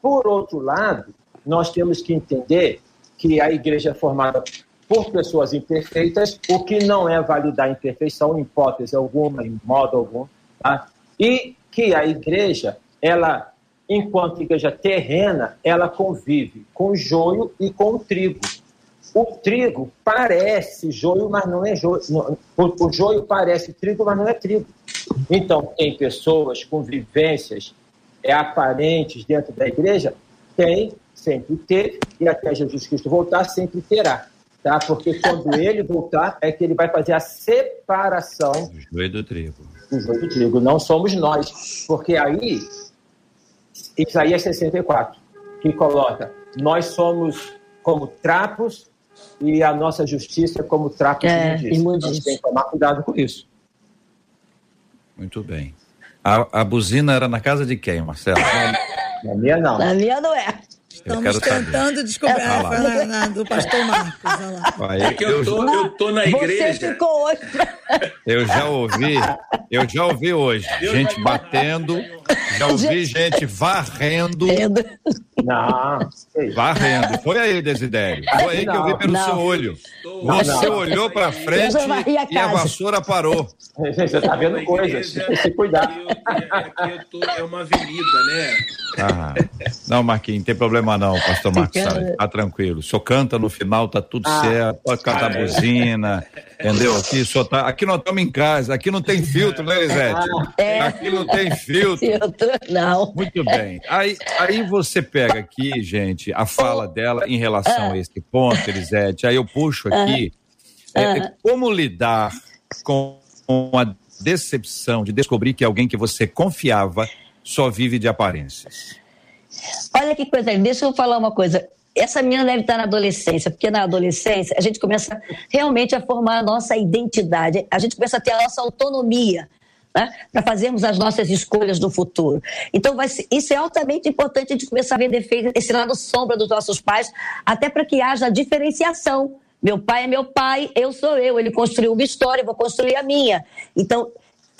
Por outro lado, nós temos que entender que a igreja é formada por pessoas imperfeitas, o que não é validar a imperfeição em hipótese alguma, em modo algum, tá? e que a igreja, ela, enquanto igreja terrena, ela convive com o joio e com o trigo. O trigo parece joio, mas não é joio. O, o joio parece trigo, mas não é trigo. Então, tem pessoas com vivências é, aparentes dentro da igreja? Tem, sempre teve, e até Jesus Cristo voltar, sempre terá. Tá? Porque quando ele voltar, é que ele vai fazer a separação Joio do trigo. do joio do trigo. Não somos nós. Porque aí, Isaías 64, que coloca: nós somos como trapos e a nossa justiça é como trapos É, de imundícia. Nós temos que tomar cuidado com isso. Muito bem. A, a buzina era na casa de quem, Marcelo? Na minha, não. Na minha não é. Estamos quero saber. tentando descobrir. Lá. foi na, na- do pastor Marcos. olha É que eu tô, eu tô na Você igreja. ficou hoje. Eu já ouvi, eu já ouvi hoje, gente batendo, já ouvi gente varrendo, Não. varrendo. Foi aí, Desidério. Foi aí que eu vi pelo Não. seu olho. Não, Você não. olhou pra frente a e a vassoura parou. Você está vendo coisas. Tem que se cuidar. aqui eu- eu tô- é uma avenida, né? Ah, não, Marquinhos, não tem problema não, pastor Marcos Salles. Tá tranquilo. O senhor canta no final, tá tudo Ah. certo, pode cantar Ah, é. buzina, entendeu? Aqui, só tá, aqui nós estamos em casa, aqui não tem filtro, né, Elisete? É. Aqui não tem filtro. *laughs* Não. Muito bem. Aí, aí você pega aqui, gente, a fala dela em relação a esse ponto, Elisete. Aí eu puxo aqui. é, como lidar com a decepção de descobrir que alguém que você confiava só vive de aparências? Olha que coisa, deixa eu falar uma coisa. Essa menina deve estar na adolescência, porque na adolescência a gente começa realmente a formar a nossa identidade, a gente começa a ter a nossa autonomia. Né, para fazermos as nossas escolhas no futuro. Então, ser- isso é altamente importante a gente começar a ver defeito, esse lado sombra dos nossos pais, até para que haja diferenciação. Meu pai é meu pai, eu sou eu. Ele construiu uma história, eu vou construir a minha. Então,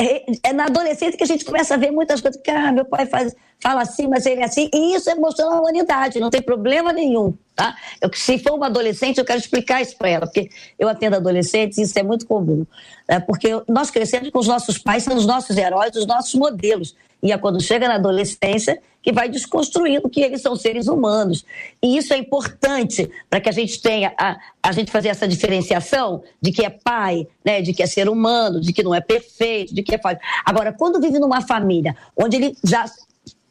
é, é na adolescência que a gente começa a ver muitas coisas. Que, ah, meu pai faz, fala assim, mas ele é assim. E isso é mostrando a humanidade, não tem problema nenhum. Tá? Eu, se for uma adolescente, eu quero explicar isso para ela, porque eu atendo adolescentes e isso é muito comum. né? porque nós crescemos com os nossos pais, são os nossos heróis, os nossos modelos. E é quando chega na adolescência que vai desconstruindo que eles são seres humanos. E isso é importante para que a gente tenha, a, a gente fazer essa diferenciação de que é pai, né, de que é ser humano, de que não é perfeito, de que é falho. Agora, quando vive numa família onde ele já,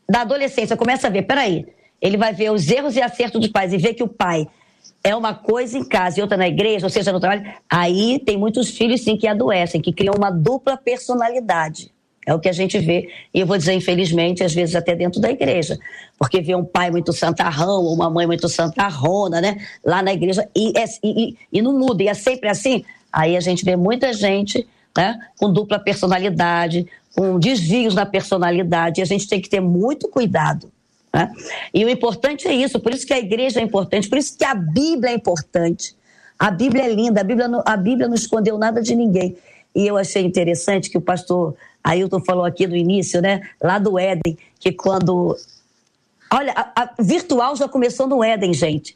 da adolescência, começa a ver, peraí, ele vai ver os erros e acertos dos pais e ver que o pai é uma coisa em casa e outra na igreja, ou seja, no trabalho, aí tem muitos filhos sim que adoecem, que criam uma dupla personalidade. É o que a gente vê, e eu vou dizer, infelizmente, às vezes até dentro da igreja. Porque vê um pai muito santarrão, ou uma mãe muito santarrona, né? Lá na igreja, e, é- e, e- e não muda, e é sempre assim. Aí a gente vê muita gente né, com dupla personalidade, com desvios na personalidade, e a gente tem que ter muito cuidado. né? E o importante é isso, por isso que a igreja é importante, por isso que a Bíblia é importante. A Bíblia é linda, a Bíblia, não- a Bíblia não escondeu nada de ninguém. E eu achei interessante que o pastor Ailton falou aqui no início, né? Lá do Éden, que quando. Olha, a, a virtual já começou no Éden, gente.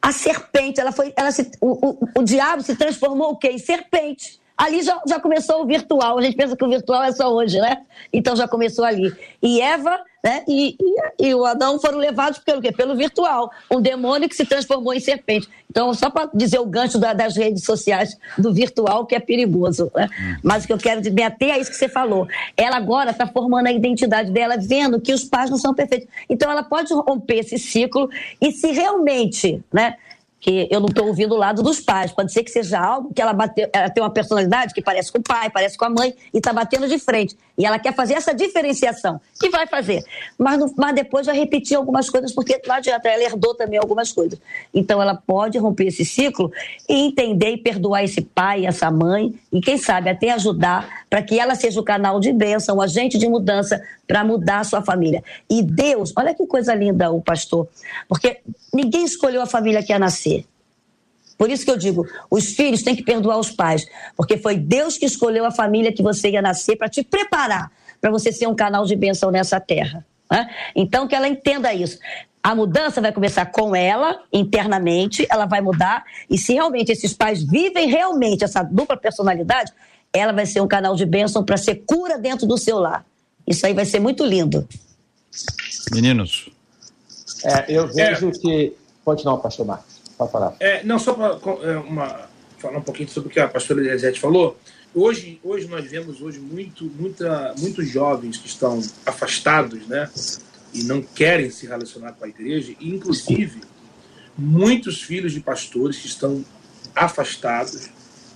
A serpente, ela foi. Ela se, o, o, o diabo se transformou o quê? Em serpente. Ali já, já começou o virtual. A gente pensa que o virtual é só hoje, né? Então já começou ali. E Eva né? E, e, e, o Adão foram levados pelo quê? Pelo virtual. Um demônio que se transformou em serpente. Então, só para dizer o gancho da, das redes sociais do virtual, que é perigoso. Né? Mas o que eu quero me ater a isso que você falou. Ela agora está formando a identidade dela, vendo que os pais não são perfeitos. Então, ela pode romper esse ciclo e se realmente. Né, que eu não estou ouvindo o lado dos pais. Pode ser que seja algo que ela, bateu, ela tem uma personalidade que parece com o pai, parece com a mãe e está batendo de frente. E ela quer fazer essa diferenciação. Que vai fazer. Mas, no, mas depois vai repetir algumas coisas, porque não adianta, ela herdou também algumas coisas. Então ela pode romper esse ciclo e entender e perdoar esse pai, essa mãe, e quem sabe até ajudar para que ela seja o canal de bênção, o agente de mudança para mudar a sua família. E Deus, olha que coisa linda o pastor, porque ninguém escolheu a família que ia nascer. Por isso que eu digo, os filhos têm que perdoar os pais, porque foi Deus que escolheu a família que você ia nascer para te preparar para você ser um canal de bênção nessa terra. Né? Então, que ela entenda isso. A mudança vai começar com ela, internamente, ela vai mudar, e se realmente esses pais vivem realmente essa dupla personalidade, ela vai ser um canal de bênção para ser cura dentro do seu lar. Isso aí vai ser muito lindo. Meninos. É, eu vejo é. que. Pode não, pastor Marcos. Pode falar. É, não, só para é, falar um pouquinho sobre o que a pastora Elisete falou. Hoje, hoje nós vemos hoje muito, muita, muitos jovens que estão afastados, né? E não querem se relacionar com a igreja, e inclusive muitos filhos de pastores que estão afastados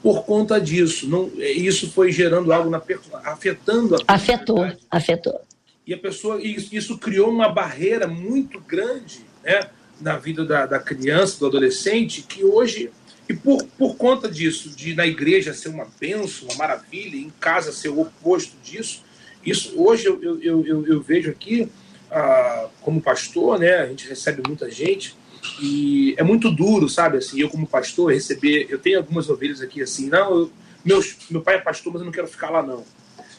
por conta disso. Não, isso foi gerando algo na afetando a afetou, afetou. E a pessoa isso, isso criou uma barreira muito grande, né? na vida da, da criança, do adolescente, que hoje, e por, por conta disso, de na igreja ser uma benção, uma maravilha, em casa ser o oposto disso, isso hoje eu, eu, eu, eu vejo aqui, ah, como pastor, né, a gente recebe muita gente, e é muito duro, sabe, assim, eu como pastor receber, eu tenho algumas ovelhas aqui assim, não, eu, meus, meu pai é pastor, mas eu não quero ficar lá não.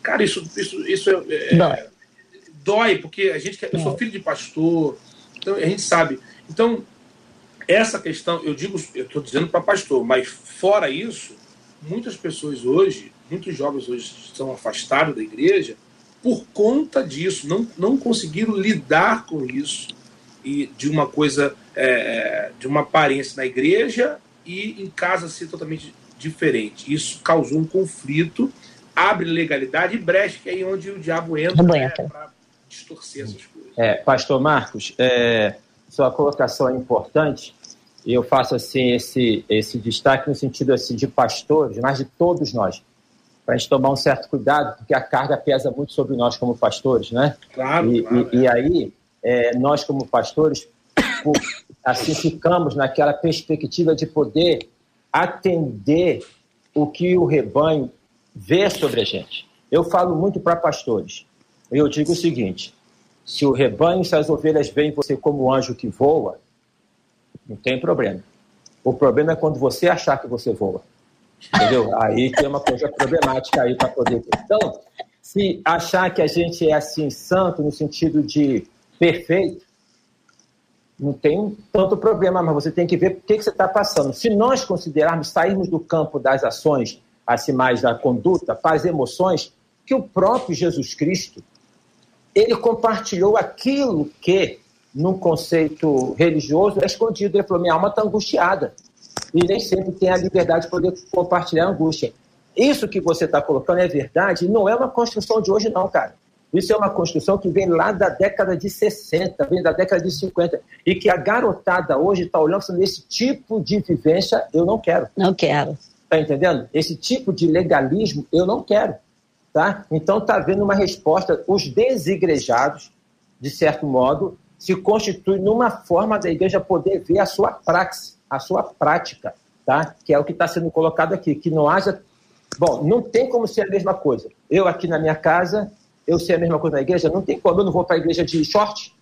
Cara, isso, isso, isso é, é, dói. porque a gente, eu sou filho de pastor, então a gente sabe. Então, essa questão, eu digo, eu estou dizendo para pastor, mas fora isso, muitas pessoas hoje, muitos jovens hoje estão afastados da igreja por conta disso, não, não conseguiram lidar com isso e de uma coisa, é, de uma aparência na igreja e em casa ser totalmente diferente. Isso causou um conflito, abre legalidade e brecha, que é aí onde o diabo entra né, para distorcer essas coisas. É, Pastor Marcos, é, sua colocação é importante e eu faço assim esse esse destaque no sentido assim de pastores, mas de todos nós, para a gente tomar um certo cuidado, porque a carga pesa muito sobre nós como pastores, né? Claro. E, claro, e, é. e aí é, nós como pastores assim ficamos naquela perspectiva de poder atender o que o rebanho vê sobre a gente. Eu falo muito para pastores. Eu digo o seguinte: se o rebanho, se as ovelhas veem você como anjo que voa, não tem problema. O problema é quando você achar que você voa. Entendeu? Aí tem uma coisa problemática aí para poder. Então, se achar que a gente é assim, santo, no sentido de perfeito, não tem tanto problema, mas você tem que ver o que, que você está passando. Se nós considerarmos sairmos do campo das ações, assim mais da conduta, para as emoções, que o próprio Jesus Cristo ele compartilhou aquilo que, num conceito religioso, é escondido. Ele falou: minha alma está angustiada. E nem sempre tem a liberdade de poder compartilhar a angústia. Isso que você está colocando é verdade, não é uma construção de hoje, não, cara. Isso é uma construção que vem lá da década de 60, vem da década de 50. E que a garotada hoje está olhando nesse tipo de vivência, eu não quero. Não quero. Está entendendo? Esse tipo de legalismo, eu não quero. Tá? Então está havendo uma resposta. Os desigrejados, de certo modo, se constituem numa forma da igreja poder ver a sua praxe, a sua prática, tá? que é o que está sendo colocado aqui, que não haja. Bom, não tem como ser a mesma coisa. Eu aqui na minha casa, eu sei a mesma coisa na igreja, não tem como. Eu não vou para a igreja de short,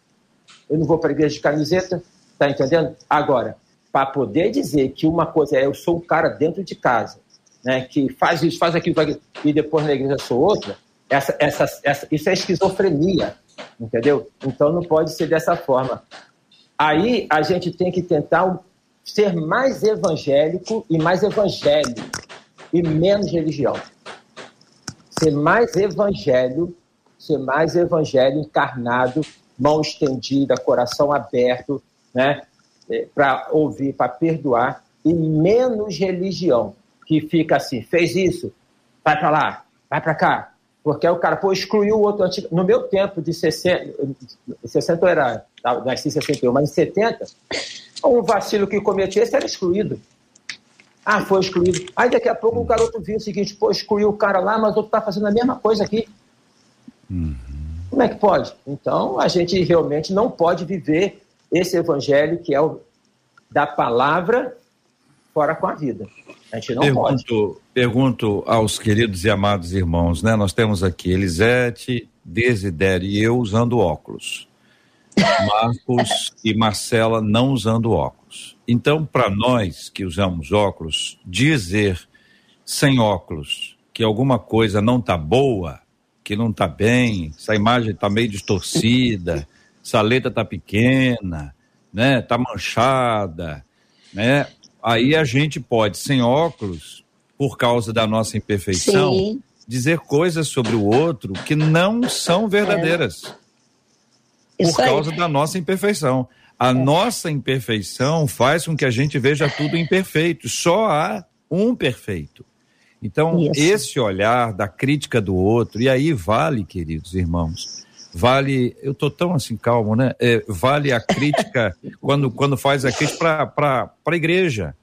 eu não vou para a igreja de camiseta, tá entendendo? Agora, para poder dizer que uma coisa é eu sou um cara dentro de casa né, que faz isso, faz aquilo, e depois na igreja sou outra, essa, essa, essa, isso é esquizofrenia, entendeu? Então não pode ser dessa forma. Aí a gente tem que tentar ser mais evangélico e mais evangélico, e menos religião. Ser mais evangelho, ser mais evangelho encarnado, mão estendida, coração aberto, né? É, para ouvir, para perdoar, e menos religião, que fica assim, fez isso, vai para lá, vai para cá. Porque o cara, pô, excluiu o outro antigo. No meu tempo de 60, 60 era, nasci em 61, mas em 70, um vacilo que cometia esse era excluído. Ah, foi excluído. Aí daqui a pouco o garoto viu o seguinte, pô, excluiu o cara lá, mas o outro está fazendo a mesma coisa aqui. Uhum. Como é que pode? Então, a gente realmente não pode viver esse evangelho que é o da palavra fora com a vida. A gente não pergunto, pode. Pergunto aos queridos e amados irmãos, né? Nós temos aqui Elisete, Desidério e eu usando óculos. *laughs* Marcos e Marcela não usando óculos. Então, para nós que usamos óculos, dizer sem óculos que alguma coisa não está boa, que não está bem, essa imagem está meio distorcida, *laughs* essa letra está pequena, né? Está manchada, né? Aí a gente pode, sem óculos, por causa da nossa imperfeição, Sim. dizer coisas sobre o outro que não são verdadeiras. É. Por causa da nossa imperfeição. A é. nossa imperfeição faz com que a gente veja tudo imperfeito. Só há um perfeito. Então, Isso. esse olhar da crítica do outro, e aí vale, queridos irmãos, vale, eu estou tão assim calmo, né? É, vale a crítica *laughs* quando, quando faz a crítica para a igreja.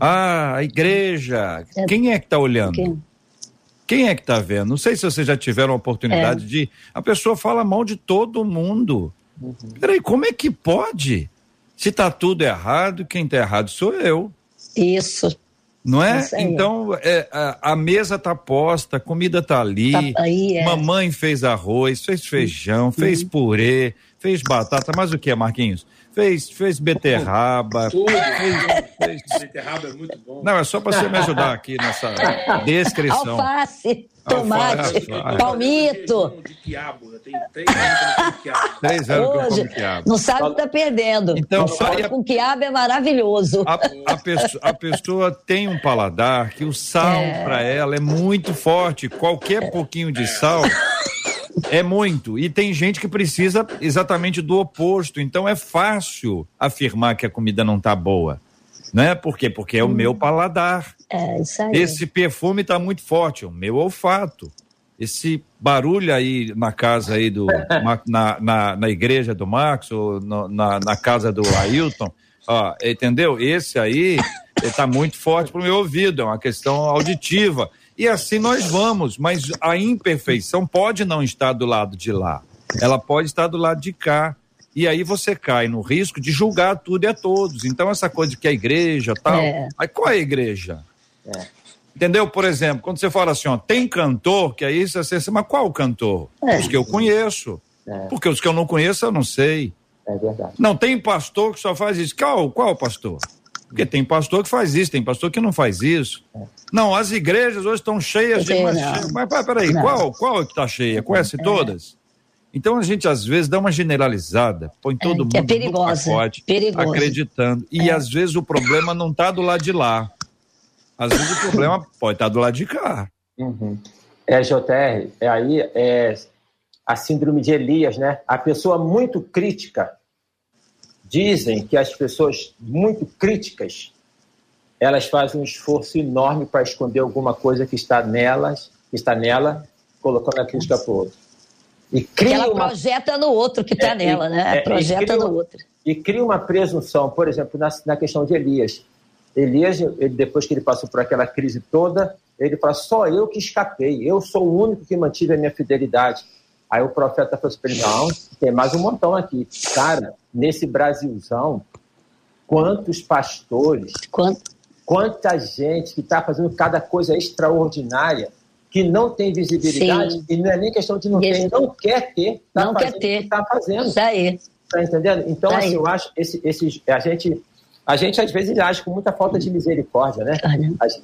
Ah, a igreja. É. Quem é que está olhando? Quem? Quem é que está vendo? Não sei se vocês já tiveram a oportunidade é. de. A pessoa fala mal de todo mundo. Uhum. Peraí, como é que pode? Se está tudo errado, quem está errado sou eu. Isso. Não é? Então, é, a, a, mesa tá posta, a comida tá ali. Tá aí, é. Mamãe fez arroz, fez feijão, fez purê, fez batata. Mas o que, Marquinhos? Fez, fez beterraba. Tudo. Fez, fez... Beterraba é muito bom. Não, é só para você me ajudar aqui nessa descrição. Alface, tomate, Alface, palmito. De quiabo, tem três anos que quiabo. Três anos Hoje, que eu como quiabo. Não sabe o que tá perdendo. Então, a... com quiabo é maravilhoso. A, a, pessoa, a pessoa tem um paladar que o sal é. para ela é muito forte. Qualquer pouquinho de sal é muito. E tem gente que precisa exatamente do oposto. Então é fácil afirmar que a comida não está boa. Né? Por quê? Porque é o hum. meu paladar. É, isso aí. Esse perfume está muito forte, é o meu olfato. Esse barulho aí na casa aí do. na, na, na igreja do Max, ou no, na, na casa do Ailton, ó, entendeu? Esse aí está muito forte para o meu ouvido, é uma questão auditiva. E assim nós vamos, mas a imperfeição pode não estar do lado de lá, ela pode estar do lado de cá. E aí você cai no risco de julgar tudo e a todos. Então, essa coisa de que a igreja tal. É. Aí qual é a igreja? É. Entendeu? Por exemplo, quando você fala assim, ó, tem cantor, que aí você assim, mas qual cantor? É. Os que eu conheço. É. Porque os que eu não conheço, eu não sei. É verdade. Não, tem pastor que só faz isso. Qual, qual pastor? Porque tem pastor que faz isso, tem pastor que não faz isso. Não, as igrejas hoje estão cheias de. Mas, mas peraí, não. qual, qual é que está cheia? Conhece é. todas? Então a gente às vezes dá uma generalizada, põe é, todo é, mundo é perigosa, no pacote, perigosa. acreditando. E é. às vezes o problema não está do lado de lá. Às vezes o problema pode estar tá do lado de cá. Uhum. É, JR, é aí é a síndrome de Elias, né? A pessoa muito crítica Dizem que as pessoas muito críticas, elas fazem um esforço enorme para esconder alguma coisa que está nelas, que está nela, colocando a crítica para o outro. E cria ela uma... projeta no outro que está é, nela, né? É, projeta no outro. E cria uma presunção, por exemplo, na, na questão de Elias. Elias, ele, depois que ele passou por aquela crise toda, ele fala: só eu que escapei, eu sou o único que mantive a minha fidelidade. Aí o profeta falou assim: não, tem mais um montão aqui. Cara, nesse Brasilzão, quantos pastores, Quanto? quanta gente que está fazendo cada coisa extraordinária, que não tem visibilidade, Sim. e não é nem questão de não ter, não quer ter, tá não quer ter, está fazendo. Isso aí. Tá entendendo? Então, assim, eu acho esse, esse, a gente a gente às vezes age com muita falta de misericórdia, né?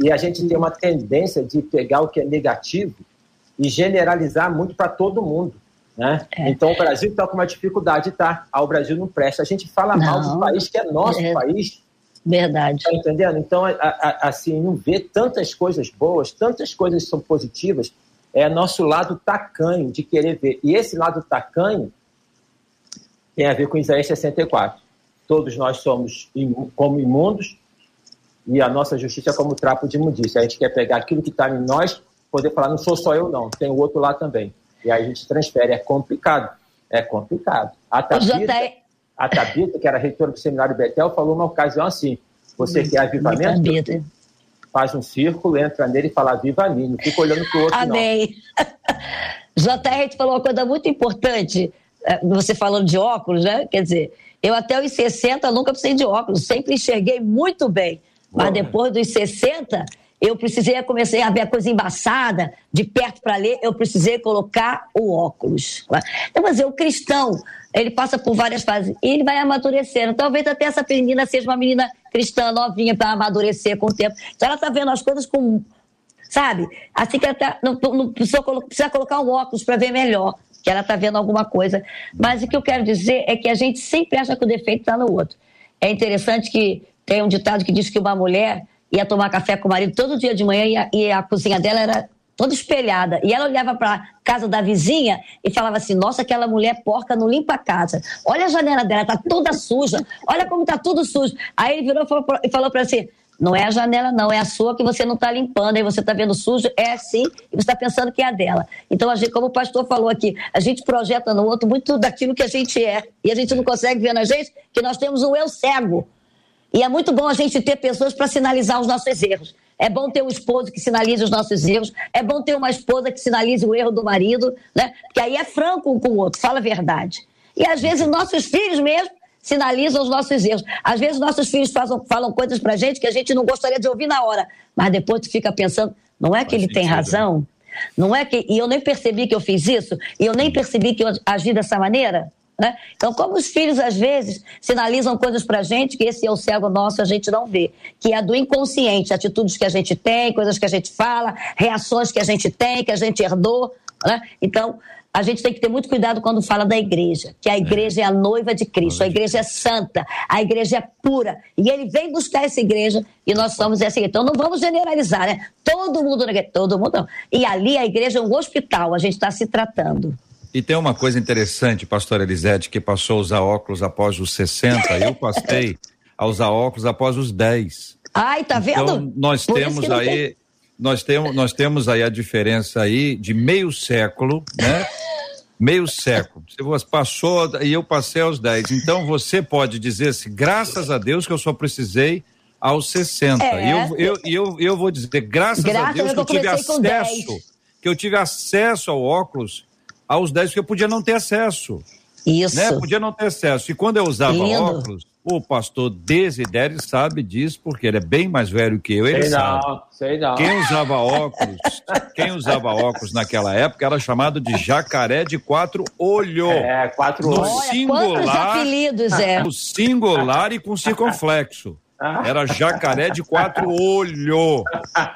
E a gente tem uma tendência de pegar o que é negativo e generalizar muito para todo mundo. Né? É. Então o Brasil está com uma dificuldade, tá? Ah, o Brasil não presta. A gente fala não. mal do país que é nosso é. país. Verdade. Tá entendendo? Então, a, a, assim, não vê tantas coisas boas, tantas coisas são positivas, é nosso lado tacanho de querer ver. E esse lado tacanho tem a ver com Isaías 64. Todos nós somos como imundos e a nossa justiça é como trapo de imundícia. A gente quer pegar aquilo que está em nós, poder falar, não sou só eu não, tem o outro lá também. E aí a gente transfere. É complicado. É complicado. A Tabita, a Tabita que era reitora do seminário Betel, falou uma ocasião assim, você quer avivamento? Faz um círculo, entra nele e fala viva mim, não fica olhando para o outro Amém. *laughs* JR, tu falou uma coisa muito importante, é, você falando de óculos, né? Quer dizer, eu até os 60 nunca precisei de óculos, sempre enxerguei muito bem. Mas depois dos 60, eu precisei, comecei a ver a coisa embaçada, de perto para ler, eu precisei colocar o óculos. Então, mas o cristão, ele passa por várias fases e ele vai amadurecendo. Talvez até essa menina seja uma menina cristã novinha para amadurecer com o tempo. Então ela está vendo as coisas com. Sabe? Assim que ela tá, não, não precisa, precisa colocar um óculos para ver melhor, que ela está vendo alguma coisa. Mas o que eu quero dizer é que a gente sempre acha que o defeito está no outro. É interessante que tem um ditado que diz que uma mulher ia tomar café com o marido todo dia de manhã e a, e a cozinha dela era toda espelhada. E ela olhava para casa da vizinha e falava assim: Nossa, aquela mulher porca não limpa a casa. Olha a janela dela, tá toda suja. Olha como tá tudo sujo. Aí ele virou e falou para assim: Não é a janela, não, é a sua que você não está limpando. Aí você está vendo sujo, é assim, e você está pensando que é a dela. Então, a gente, como o pastor falou aqui, a gente projeta no outro muito daquilo que a gente é. E a gente não consegue ver na gente que nós temos um eu cego. E é muito bom a gente ter pessoas para sinalizar os nossos erros. É bom ter um esposo que sinalize os nossos erros. É bom ter uma esposa que sinalize o erro do marido, né? Porque aí é franco um com o outro, fala a verdade. E às vezes nossos filhos mesmo sinalizam os nossos erros. Às vezes nossos filhos falam, falam coisas pra gente que a gente não gostaria de ouvir na hora. Mas depois tu fica pensando, não é que ele tem razão? Não é que. E eu nem percebi que eu fiz isso, e eu nem percebi que eu agi dessa maneira. Né? Então, como os filhos às vezes sinalizam coisas para a gente que esse é o cego nosso a gente não vê, que é do inconsciente, atitudes que a gente tem, coisas que a gente fala, reações que a gente tem, que a gente herdou. Né? Então, a gente tem que ter muito cuidado quando fala da igreja, que a igreja é a noiva de Cristo, a igreja é santa, a igreja é pura. E ele vem buscar essa igreja e nós somos essa igreja. Então não vamos generalizar, né? Todo mundo todo mundo não. E ali a igreja é um hospital, a gente está se tratando. E tem uma coisa interessante, pastor Elisete, que passou a usar óculos após os 60, eu passei a usar óculos após os 10. Ai, tá vendo? Então, nós Por temos aí, tem... nós temos, nós temos aí a diferença aí de meio século, né? meio século. Você passou e eu passei aos 10. Então você pode dizer assim, graças a Deus que eu só precisei aos 60. É. E eu, eu, eu, eu vou dizer, graças, graças a Deus que eu tive acesso, que eu tive acesso ao óculos aos 10, porque eu podia não ter acesso. Isso. Né? Podia não ter acesso. E quando eu usava Lindo. óculos, o pastor Desidério sabe disso, porque ele é bem mais velho que eu, ele sei sabe. Não, sei não. Quem usava óculos, *laughs* quem usava óculos naquela época era chamado de jacaré de quatro olhos. É, quatro olhos. No singular, apelidos, é. No singular e com circunflexo. Era jacaré de quatro olhos.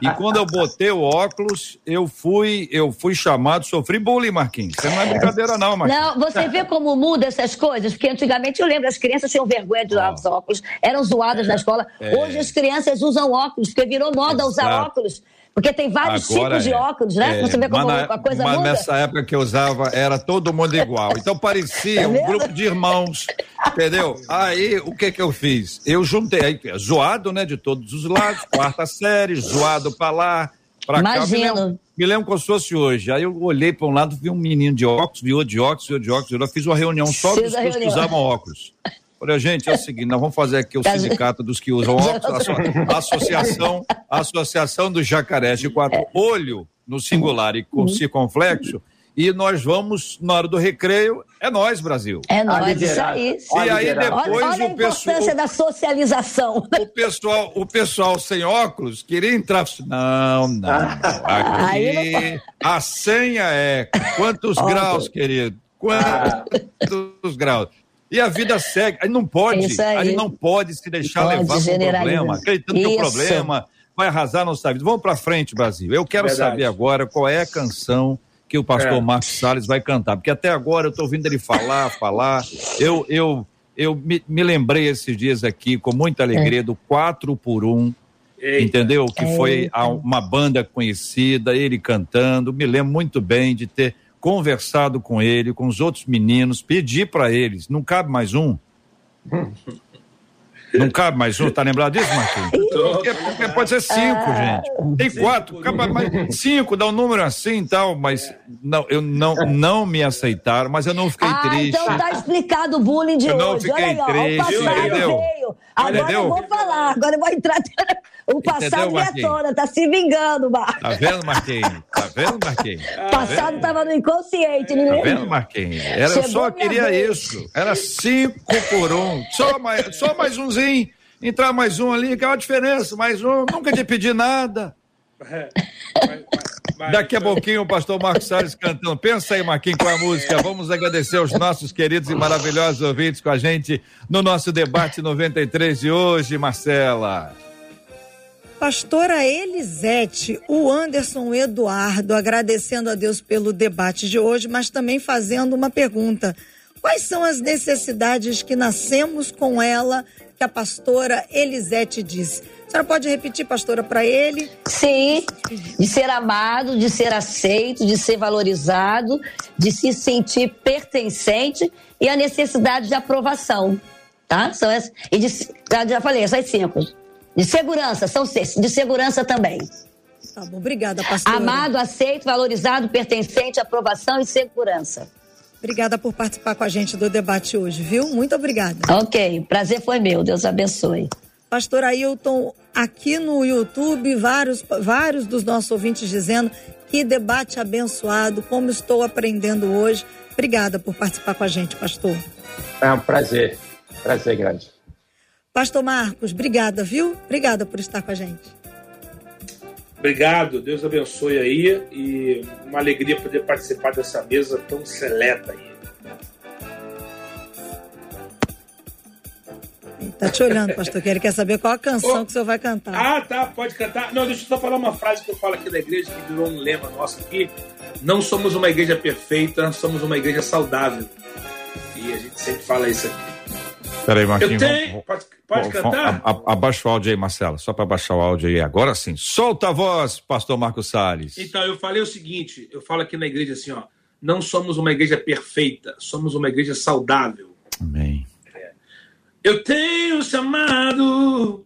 E quando eu botei o óculos, eu fui, eu fui chamado, sofri bullying, Marquinhos. Você não é brincadeira, não, Marquinhos. Não, você vê como muda essas coisas, porque antigamente eu lembro, as crianças tinham vergonha de usar os óculos, eram zoadas na escola. É. Hoje as crianças usam óculos, porque virou moda Exato. usar óculos. Porque tem vários Agora tipos de é. óculos, né? É, Você vê como a coisa mas muda. nessa época que eu usava, era todo mundo igual. *laughs* Então parecia é um grupo de irmãos, entendeu? Aí, o que que eu fiz? Eu juntei, aí, zoado, né, de todos os lados, quarta série, zoado pra lá, pra Imagino. cá. Me lembro, me lembro como se fosse hoje. Aí eu olhei pra um lado, vi um menino de óculos, vi outro de óculos, vi outro de óculos. Eu fiz uma reunião só dos que usavam óculos. *laughs* Olha, gente, é o seguinte, nós vamos fazer aqui o sindicato dos que usam *laughs* óculos, a associação, a associação dos jacarés de quatro é. olho no singular e com uhum. circunflexo, e nós vamos, na hora do recreio, é nós, Brasil. É nós, isso aí. E aí depois olha, olha a importância da socialização. O pessoal, o pessoal sem óculos queria entrar. Não, não. Aqui, a senha é quantos graus, querido? Quantos graus? E a vida segue. Aí não pode, aí. aí não pode se deixar pode levar por problema, acreditando que o problema vai arrasar nossa vida. Vamos para frente, Brasil. Eu quero Verdade. saber agora qual é a canção que o pastor é. Marcos Salles vai cantar, porque até agora eu estou ouvindo ele falar, falar. Eu, eu, eu me, me lembrei esses dias aqui com muita alegria é. do 4 por 1 Eita. entendeu? Que Eita. foi a, uma banda conhecida, ele cantando. Me lembro muito bem de ter conversado com ele, com os outros meninos, pedir para eles, não cabe mais um? Não cabe mais um, tá lembrado disso, Marquinhos? Porque, porque pode ser cinco, ah, gente. Tem quatro, mais cinco, dá um número assim e tal, mas não, eu não, não me aceitaram, mas eu não fiquei ah, triste. Então tá explicado o bullying de eu hoje. Eu não fiquei Olha triste, ó, o passado entendeu? Veio. Agora entendeu? eu vou falar, agora eu vou entrar. O passado Entendeu, toda, tá se vingando, Marcos. Tá vendo, Marquinhos? Tá vendo, Marquinhos? *laughs* O passado tava no inconsciente, né? Tá vendo, Marquinhos? Era, só queria vez. isso. Era cinco por um. Só mais, só mais umzinho. Entrar mais um ali, que é uma diferença. Mais um, nunca te pedi nada. É, Daqui a pouquinho o pastor Marcos Salles cantando. Pensa aí, Marquinhos, com a música. Vamos agradecer aos nossos queridos e maravilhosos ouvintes com a gente no nosso debate 93 de hoje, Marcela. Pastora Elisete, o Anderson Eduardo, agradecendo a Deus pelo debate de hoje, mas também fazendo uma pergunta. Quais são as necessidades que nascemos com ela, que a pastora Elisete disse? A senhora pode repetir, pastora, para ele? Sim, de ser amado, de ser aceito, de ser valorizado, de se sentir pertencente e a necessidade de aprovação, tá? São essas, e de, já falei, essas cinco. De segurança, são seis. De segurança também. Tá bom, obrigada, pastora. Amado, aceito, valorizado, pertencente, aprovação e segurança. Obrigada por participar com a gente do debate hoje, viu? Muito obrigada. Ok, prazer foi meu. Deus abençoe. Pastor Ailton, aqui no YouTube, vários, vários dos nossos ouvintes dizendo que debate abençoado, como estou aprendendo hoje. Obrigada por participar com a gente, pastor. É um prazer, prazer grande. Pastor Marcos, obrigada, viu? Obrigada por estar com a gente. Obrigado, Deus abençoe aí e uma alegria poder participar dessa mesa tão seleta aí. Tá te olhando, pastor, que ele quer saber qual a canção oh, que o senhor vai cantar. Ah, tá, pode cantar. Não, deixa eu só falar uma frase que eu falo aqui da igreja, que virou um lema nosso aqui. Não somos uma igreja perfeita, somos uma igreja saudável. E a gente sempre fala isso aqui. Peraí, Marquinhos. Eu tenho. Pode, pode cantar? A, a, abaixa o áudio aí, Marcelo. Só para baixar o áudio aí. Agora sim. Solta a voz, pastor Marcos Salles. Então, eu falei o seguinte: eu falo aqui na igreja assim, ó. Não somos uma igreja perfeita, somos uma igreja saudável. Amém. É. Eu tenho chamado,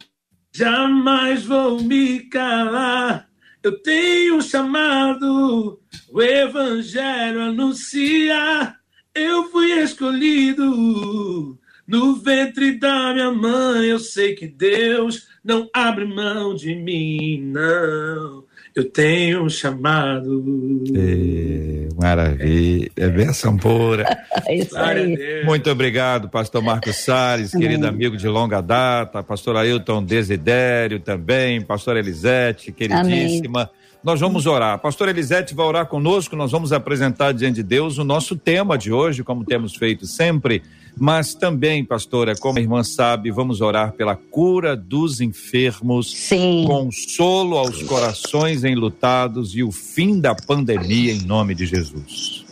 jamais vou me calar. Eu tenho chamado, o evangelho anuncia. Eu fui escolhido no ventre da minha mãe eu sei que Deus não abre mão de mim, não. Eu tenho um chamado. É, maravilha. É benção pura. *laughs* Isso aí. Muito obrigado, pastor Marcos Salles, querido amigo de longa data, pastor Ailton Desidério também, pastor Elisete, queridíssima. Amém. Nós vamos orar. Pastor Elisete vai orar conosco, nós vamos apresentar diante de Deus o nosso tema de hoje, como temos feito sempre mas também, pastora, como a irmã sabe, vamos orar pela cura dos enfermos, Sim. consolo aos corações enlutados e o fim da pandemia em nome de Jesus.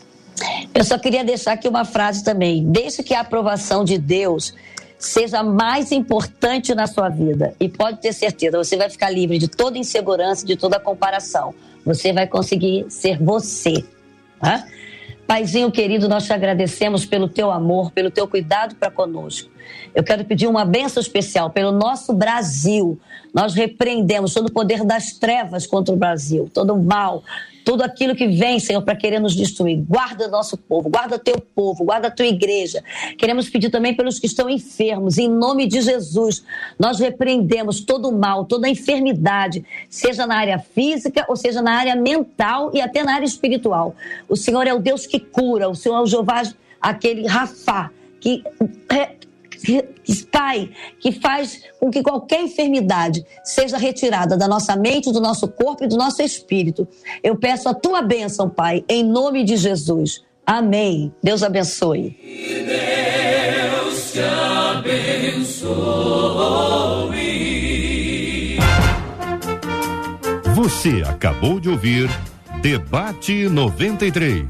Eu só queria deixar aqui uma frase também. Deixe que a aprovação de Deus seja mais importante na sua vida. E pode ter certeza, você vai ficar livre de toda insegurança, de toda comparação. Você vai conseguir ser você. Tá? Paizinho querido, nós te agradecemos pelo teu amor, pelo teu cuidado para conosco. Eu quero pedir uma benção especial pelo nosso Brasil. Nós repreendemos todo o poder das trevas contra o Brasil, todo o mal, tudo aquilo que vem, Senhor, para querer nos destruir. Guarda nosso povo, guarda teu povo, guarda tua igreja. Queremos pedir também pelos que estão enfermos, em nome de Jesus. Nós repreendemos todo o mal, toda a enfermidade, seja na área física ou seja na área mental e até na área espiritual. O Senhor é o Deus que cura, o Senhor é o Jeová, aquele Rafá, que Pai, que faz com que qualquer enfermidade seja retirada da nossa mente, do nosso corpo e do nosso espírito. Eu peço a tua bênção, Pai, em nome de Jesus. Amém. Deus abençoe. Deus te abençoe. Você acabou de ouvir Debate 93.